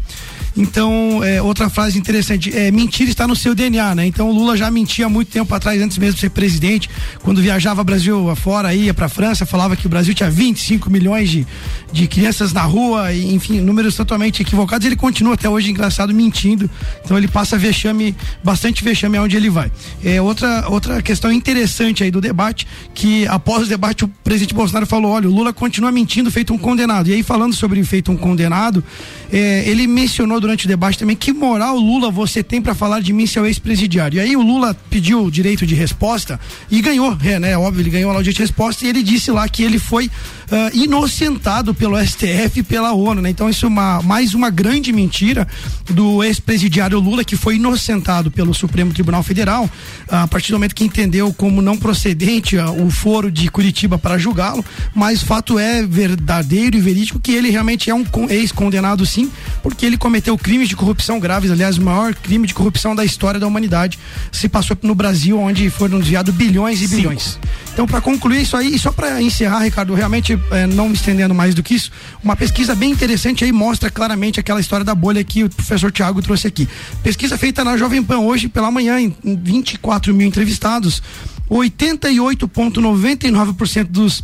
[SPEAKER 6] Então, é, outra frase interessante, é, mentira está no seu DNA, né? Então o Lula já mentia muito tempo atrás, antes mesmo de ser presidente, quando viajava Brasil afora, ia pra França, falava que o Brasil tinha 25 milhões de, de crianças na rua, e, enfim, números totalmente equivocados. Ele continua até hoje, engraçado, mentindo. Então ele passa vexame, bastante vexame aonde ele vai. É, outra, outra questão interessante aí do debate, que após o debate o presidente Bolsonaro falou, olha, o Lula continua mentindo feito um condenado. E aí falando sobre feito um condenado, é, ele mencionou durante o debate também que moral Lula você tem para falar de mim, seu ex-presidiário. E aí o Lula pediu o direito de resposta e ganhou, é, né? Óbvio, ele ganhou lá o direito de resposta e ele disse lá que ele foi ah, inocentado pelo STF e pela ONU, né? Então isso é uma, mais uma grande mentira do ex-presidiário Lula que foi inocentado pelo Supremo Tribunal Federal a partir do momento que entendeu como não procedente ah, o foro de Curitiba para julgá-lo, mas o fato é verdadeiro e verídico que ele realmente é um con- ex-condenado sim, porque ele cometeu crimes de corrupção graves, aliás, o maior crime de corrupção da história da humanidade se passou no Brasil, onde foram desviados bilhões e bilhões. Então, para concluir isso aí, e só para encerrar, Ricardo, realmente eh, não me estendendo mais do que isso, uma pesquisa bem interessante aí mostra claramente aquela história da bolha que o professor Tiago trouxe aqui. Pesquisa feita na Jovem Pan hoje pela manhã, em 24 mil entrevistados, 88,99% dos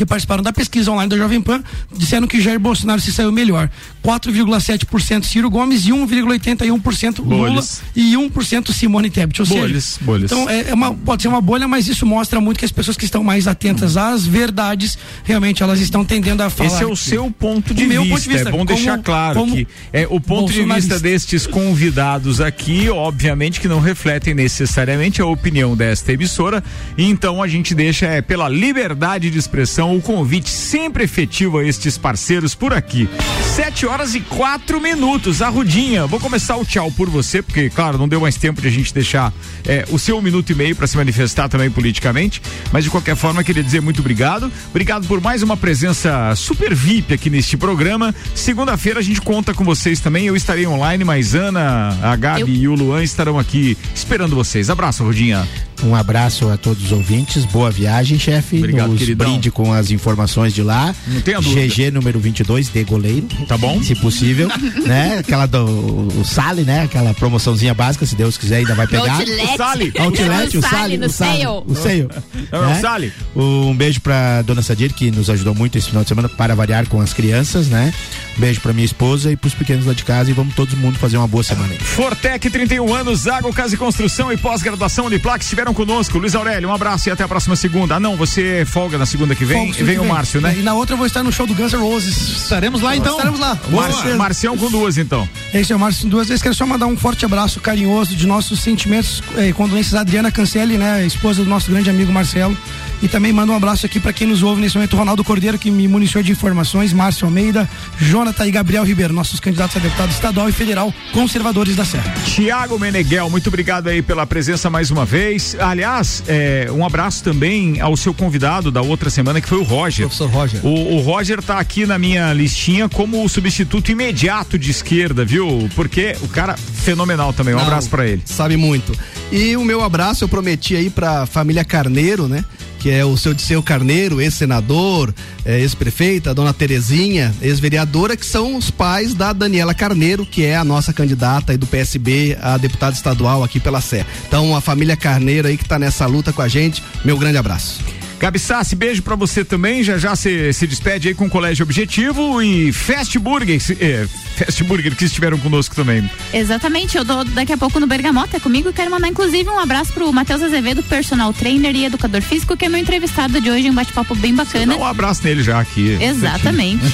[SPEAKER 6] que participaram da pesquisa online da Jovem Pan disseram que Jair Bolsonaro se saiu melhor. 4,7% Ciro Gomes e 1,81% Lula
[SPEAKER 2] Bolhas.
[SPEAKER 6] e 1% Simone Tebet. Ou
[SPEAKER 2] Bolhas,
[SPEAKER 6] seja,
[SPEAKER 2] bolhas.
[SPEAKER 6] então é, é uma, pode ser uma bolha, mas isso mostra muito que as pessoas que estão mais atentas às verdades, realmente elas estão tendendo a falar.
[SPEAKER 2] Esse é o seu ponto de, vista.
[SPEAKER 6] ponto de vista,
[SPEAKER 2] É bom
[SPEAKER 6] como-
[SPEAKER 2] deixar claro que é o ponto de vista destes convidados aqui, obviamente que não refletem necessariamente a opinião desta emissora. Então a gente deixa é, pela liberdade de expressão o convite sempre efetivo a estes parceiros por aqui. Sete horas e quatro minutos. A Rudinha, vou começar o tchau por você, porque claro não deu mais tempo de a gente deixar é, o seu minuto e meio para se manifestar também politicamente. Mas de qualquer forma queria dizer muito obrigado. Obrigado por mais uma presença super VIP aqui neste programa. Segunda-feira a gente conta com vocês também. Eu estarei online, mas Ana, a Gabi e o Luan estarão aqui esperando vocês. Abraço, Rudinha.
[SPEAKER 7] Um abraço a todos os ouvintes, boa viagem, chefe.
[SPEAKER 2] Obrigado,
[SPEAKER 7] Nos
[SPEAKER 2] queridão.
[SPEAKER 7] brinde com as informações de lá.
[SPEAKER 2] Não dúvida.
[SPEAKER 7] GG número 22 de goleiro.
[SPEAKER 2] Tá bom?
[SPEAKER 7] Se possível, né? Aquela do o Sale, né? Aquela promoçãozinha básica, se Deus quiser, ainda vai pegar.
[SPEAKER 4] Outlet.
[SPEAKER 2] O Sale.
[SPEAKER 7] Outlet, o
[SPEAKER 4] O Sale
[SPEAKER 7] Sale,
[SPEAKER 4] no
[SPEAKER 7] o Sale,
[SPEAKER 4] sale.
[SPEAKER 7] o Sale.
[SPEAKER 2] Não, é o Sale.
[SPEAKER 7] Um beijo pra dona Sadir, que nos ajudou muito esse final de semana para variar com as crianças, né? Um beijo pra minha esposa e pros pequenos lá de casa e vamos todo mundo fazer uma boa semana aí.
[SPEAKER 2] Fortec 31 anos, Água, Casa e Construção e pós-graduação Uniplac estiveram conosco. Luiz Aurélio, um abraço e até a próxima segunda. Ah, não, você folga na segunda que vem?
[SPEAKER 6] Folga,
[SPEAKER 2] Vem, o Márcio, né?
[SPEAKER 6] E na outra eu vou estar no show do Guns N' Roses.
[SPEAKER 3] Estaremos lá então.
[SPEAKER 6] Estaremos lá.
[SPEAKER 2] Mar Marcião com duas, então.
[SPEAKER 6] Esse é o Márcio duas vezes. Quero só mandar um forte abraço carinhoso de nossos sentimentos eh, e condolências a Adriana Cancelli, né, esposa do nosso grande amigo Marcelo. E também mando um abraço aqui para quem nos ouve nesse momento, Ronaldo Cordeiro, que me municiou de informações, Márcio Almeida, Jonathan e Gabriel Ribeiro, nossos candidatos a deputado estadual e federal, conservadores da Serra.
[SPEAKER 2] Tiago Meneghel, muito obrigado aí pela presença mais uma vez. Aliás, é, um abraço também ao seu convidado da outra semana, que foi o Roger.
[SPEAKER 5] Professor Roger.
[SPEAKER 2] O, o Roger tá aqui na minha listinha como o substituto imediato de esquerda, viu? Porque o cara fenomenal também. Um
[SPEAKER 5] Não,
[SPEAKER 2] abraço pra ele.
[SPEAKER 5] Sabe muito. E o meu abraço eu prometi aí pra família Carneiro, né? Que é o seu Disseu Carneiro, ex-senador, eh, ex-prefeita, dona Terezinha, ex-vereadora, que são os pais da Daniela Carneiro, que é a nossa candidata do PSB a deputada estadual aqui pela Sé. Então, a família Carneiro aí que tá nessa luta com a gente, meu grande abraço.
[SPEAKER 2] Gabi Sassi, beijo pra você também. Já já se, se despede aí com o Colégio Objetivo e Fast Burger, se- é, Fast Burger que estiveram conosco também.
[SPEAKER 4] Exatamente, eu dou daqui a pouco no Bergamota é comigo. Quero mandar inclusive um abraço pro Matheus Azevedo, personal trainer e educador físico, que é meu entrevistado de hoje, um bate-papo bem bacana.
[SPEAKER 2] Dá um abraço nele já aqui.
[SPEAKER 4] Exatamente.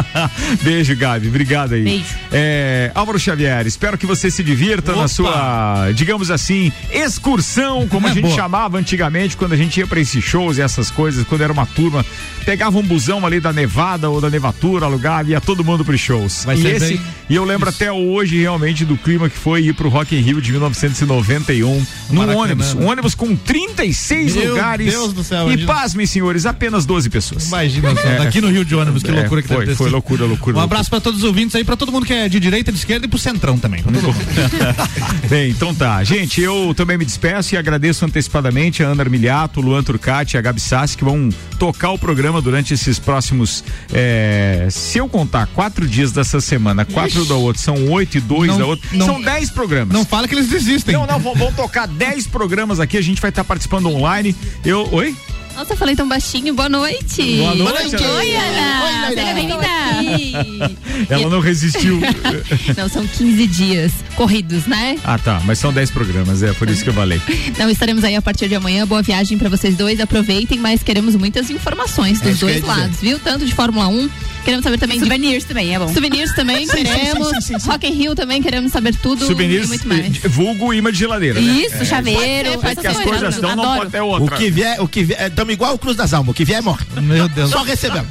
[SPEAKER 2] Beijo, Gabi. Obrigado aí.
[SPEAKER 4] Beijo.
[SPEAKER 2] É, Álvaro Xavier, espero que você se divirta na sua, digamos assim, excursão, como a
[SPEAKER 3] É
[SPEAKER 2] gente
[SPEAKER 3] boa.
[SPEAKER 2] chamava antigamente, quando a gente ia pra esses shows e essas coisas, quando era uma turma, pegava um busão ali da Nevada ou da Nevatura, alugava e ia todo mundo pros shows.
[SPEAKER 3] Vai
[SPEAKER 2] e,
[SPEAKER 3] ser
[SPEAKER 2] esse,
[SPEAKER 3] bem-
[SPEAKER 2] e eu lembro até hoje realmente do clima que foi ir pro Rock in Rio de 1991, num ônibus, um
[SPEAKER 3] né?
[SPEAKER 2] ônibus com 36
[SPEAKER 3] Meu
[SPEAKER 2] lugares.
[SPEAKER 3] Deus do céu,
[SPEAKER 2] e pasmem, senhores, apenas 12 pessoas.
[SPEAKER 3] Imagina só,
[SPEAKER 2] É.
[SPEAKER 3] daqui no Rio de ônibus, que
[SPEAKER 2] É,
[SPEAKER 3] loucura que
[SPEAKER 2] foi,
[SPEAKER 3] deve ter
[SPEAKER 2] foi
[SPEAKER 3] sido.
[SPEAKER 2] loucura, loucura.
[SPEAKER 3] Um abraço pra todos os ouvintes aí, pra todo mundo que é de direita, de esquerda e pro centrão também.
[SPEAKER 2] Bem, então tá. Gente, eu também me despeço e agradeço antecipadamente a Ana Armiliato, Luan Turcati e a Gabi Sassi que vão tocar o programa durante esses próximos. é, se eu contar quatro dias dessa semana, quatro da outra, são oito e dois
[SPEAKER 3] Não-
[SPEAKER 2] da outra,
[SPEAKER 3] não-
[SPEAKER 2] são dez programas.
[SPEAKER 3] Não fala que eles desistem.
[SPEAKER 2] Não, não, vão, vão tocar 10 programas aqui, a gente vai estar participando online. Eu. Oi?
[SPEAKER 4] Nossa, eu falei tão baixinho. Boa noite.
[SPEAKER 2] Boa noite, Ana.
[SPEAKER 4] Oi, Ana. Seja bem-vinda.
[SPEAKER 2] Ela não resistiu.
[SPEAKER 4] Não, são 15 dias corridos, né?
[SPEAKER 2] ah, tá, mas são 10 programas, é por isso que eu falei.
[SPEAKER 4] Não, estaremos aí a partir de amanhã. Boa viagem pra vocês dois. Aproveitem, mas queremos muitas informações
[SPEAKER 7] É
[SPEAKER 4] dos
[SPEAKER 7] eu
[SPEAKER 4] dois lados, viu? Tanto de Fórmula 1, queremos saber também
[SPEAKER 14] Souvenirs também, é bom.
[SPEAKER 4] de souvenirs também,
[SPEAKER 2] Sim,
[SPEAKER 4] queremos.
[SPEAKER 2] sim, sim, sim, sim.
[SPEAKER 4] Rock in Rio também queremos saber tudo e
[SPEAKER 2] Souvenirs,
[SPEAKER 4] muito mais.
[SPEAKER 2] vulgo imã de geladeira. né?
[SPEAKER 4] Isso, chaveiro,
[SPEAKER 2] É que as
[SPEAKER 4] coisas.
[SPEAKER 2] dão, não pode ter
[SPEAKER 7] O
[SPEAKER 2] outra.
[SPEAKER 7] que vier, o que vier, estamos igual o Cruz das Almas, o que vier morre.
[SPEAKER 3] Meu Deus.
[SPEAKER 7] Só recebemos.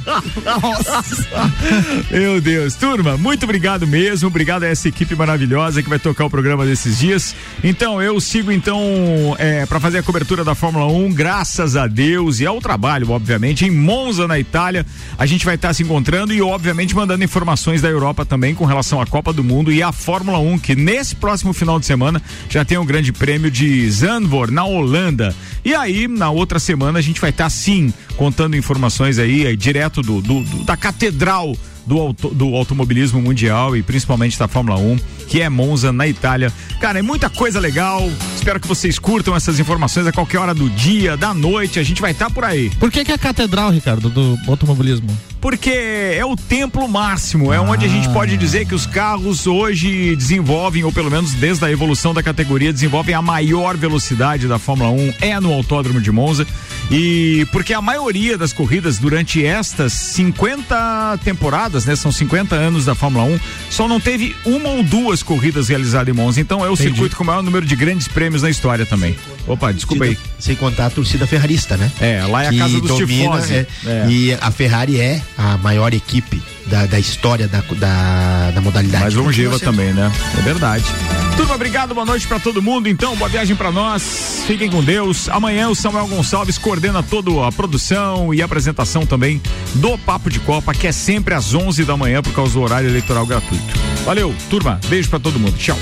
[SPEAKER 2] Meu Deus, turma, muito obrigado mesmo, obrigado a essa equipe maravilhosa que vai tocar o programa desses dias. Então, eu sigo então é, para fazer a cobertura da Fórmula 1, graças a Deus e ao trabalho, obviamente, em Monza, na Itália. A gente vai estar se encontrando e, obviamente, mandando informações da Europa também com relação à Copa do Mundo e à Fórmula 1, que nesse próximo final de semana já tem o Grande Prêmio de Zandvoort, na Holanda. E aí, na outra semana, a gente vai estar sim contando informações aí, aí direto do, do- do- da catedral do, auto- do automobilismo mundial e principalmente da Fórmula 1, que é Monza, na Itália. Cara, é muita coisa legal. Espero que vocês curtam essas informações a qualquer hora do dia, da noite. A gente vai estar por aí.
[SPEAKER 3] Por que, que é a catedral, Ricardo, do automobilismo?
[SPEAKER 2] Porque é o templo máximo, é onde a gente pode dizer que os carros hoje desenvolvem, ou pelo menos desde a evolução da categoria, desenvolvem a maior velocidade da Fórmula 1, é no Autódromo de Monza. E porque a maioria das corridas durante estas 50 temporadas, né, são 50 anos da Fórmula 1, só não teve uma ou duas corridas realizadas em Monza. Então é o
[SPEAKER 7] Entendi.
[SPEAKER 2] circuito com o maior número de grandes prêmios na história também. Opa, desculpa aí.
[SPEAKER 7] Sem contar a torcida ferrarista, né?
[SPEAKER 2] É, lá é a casa dos
[SPEAKER 7] domina, é,
[SPEAKER 2] É.
[SPEAKER 7] E a Ferrari é a maior equipe da, da história da, da, da modalidade.
[SPEAKER 2] Mais longeva também, né? É verdade. Turma, obrigado, boa noite pra todo mundo. Então, boa viagem pra nós. Fiquem com Deus. Amanhã o Samuel Gonçalves coordena toda a produção e apresentação também do Papo de Copa, que é sempre às 11 da manhã por causa do horário eleitoral gratuito. Valeu, turma. Beijo pra todo mundo. Tchau.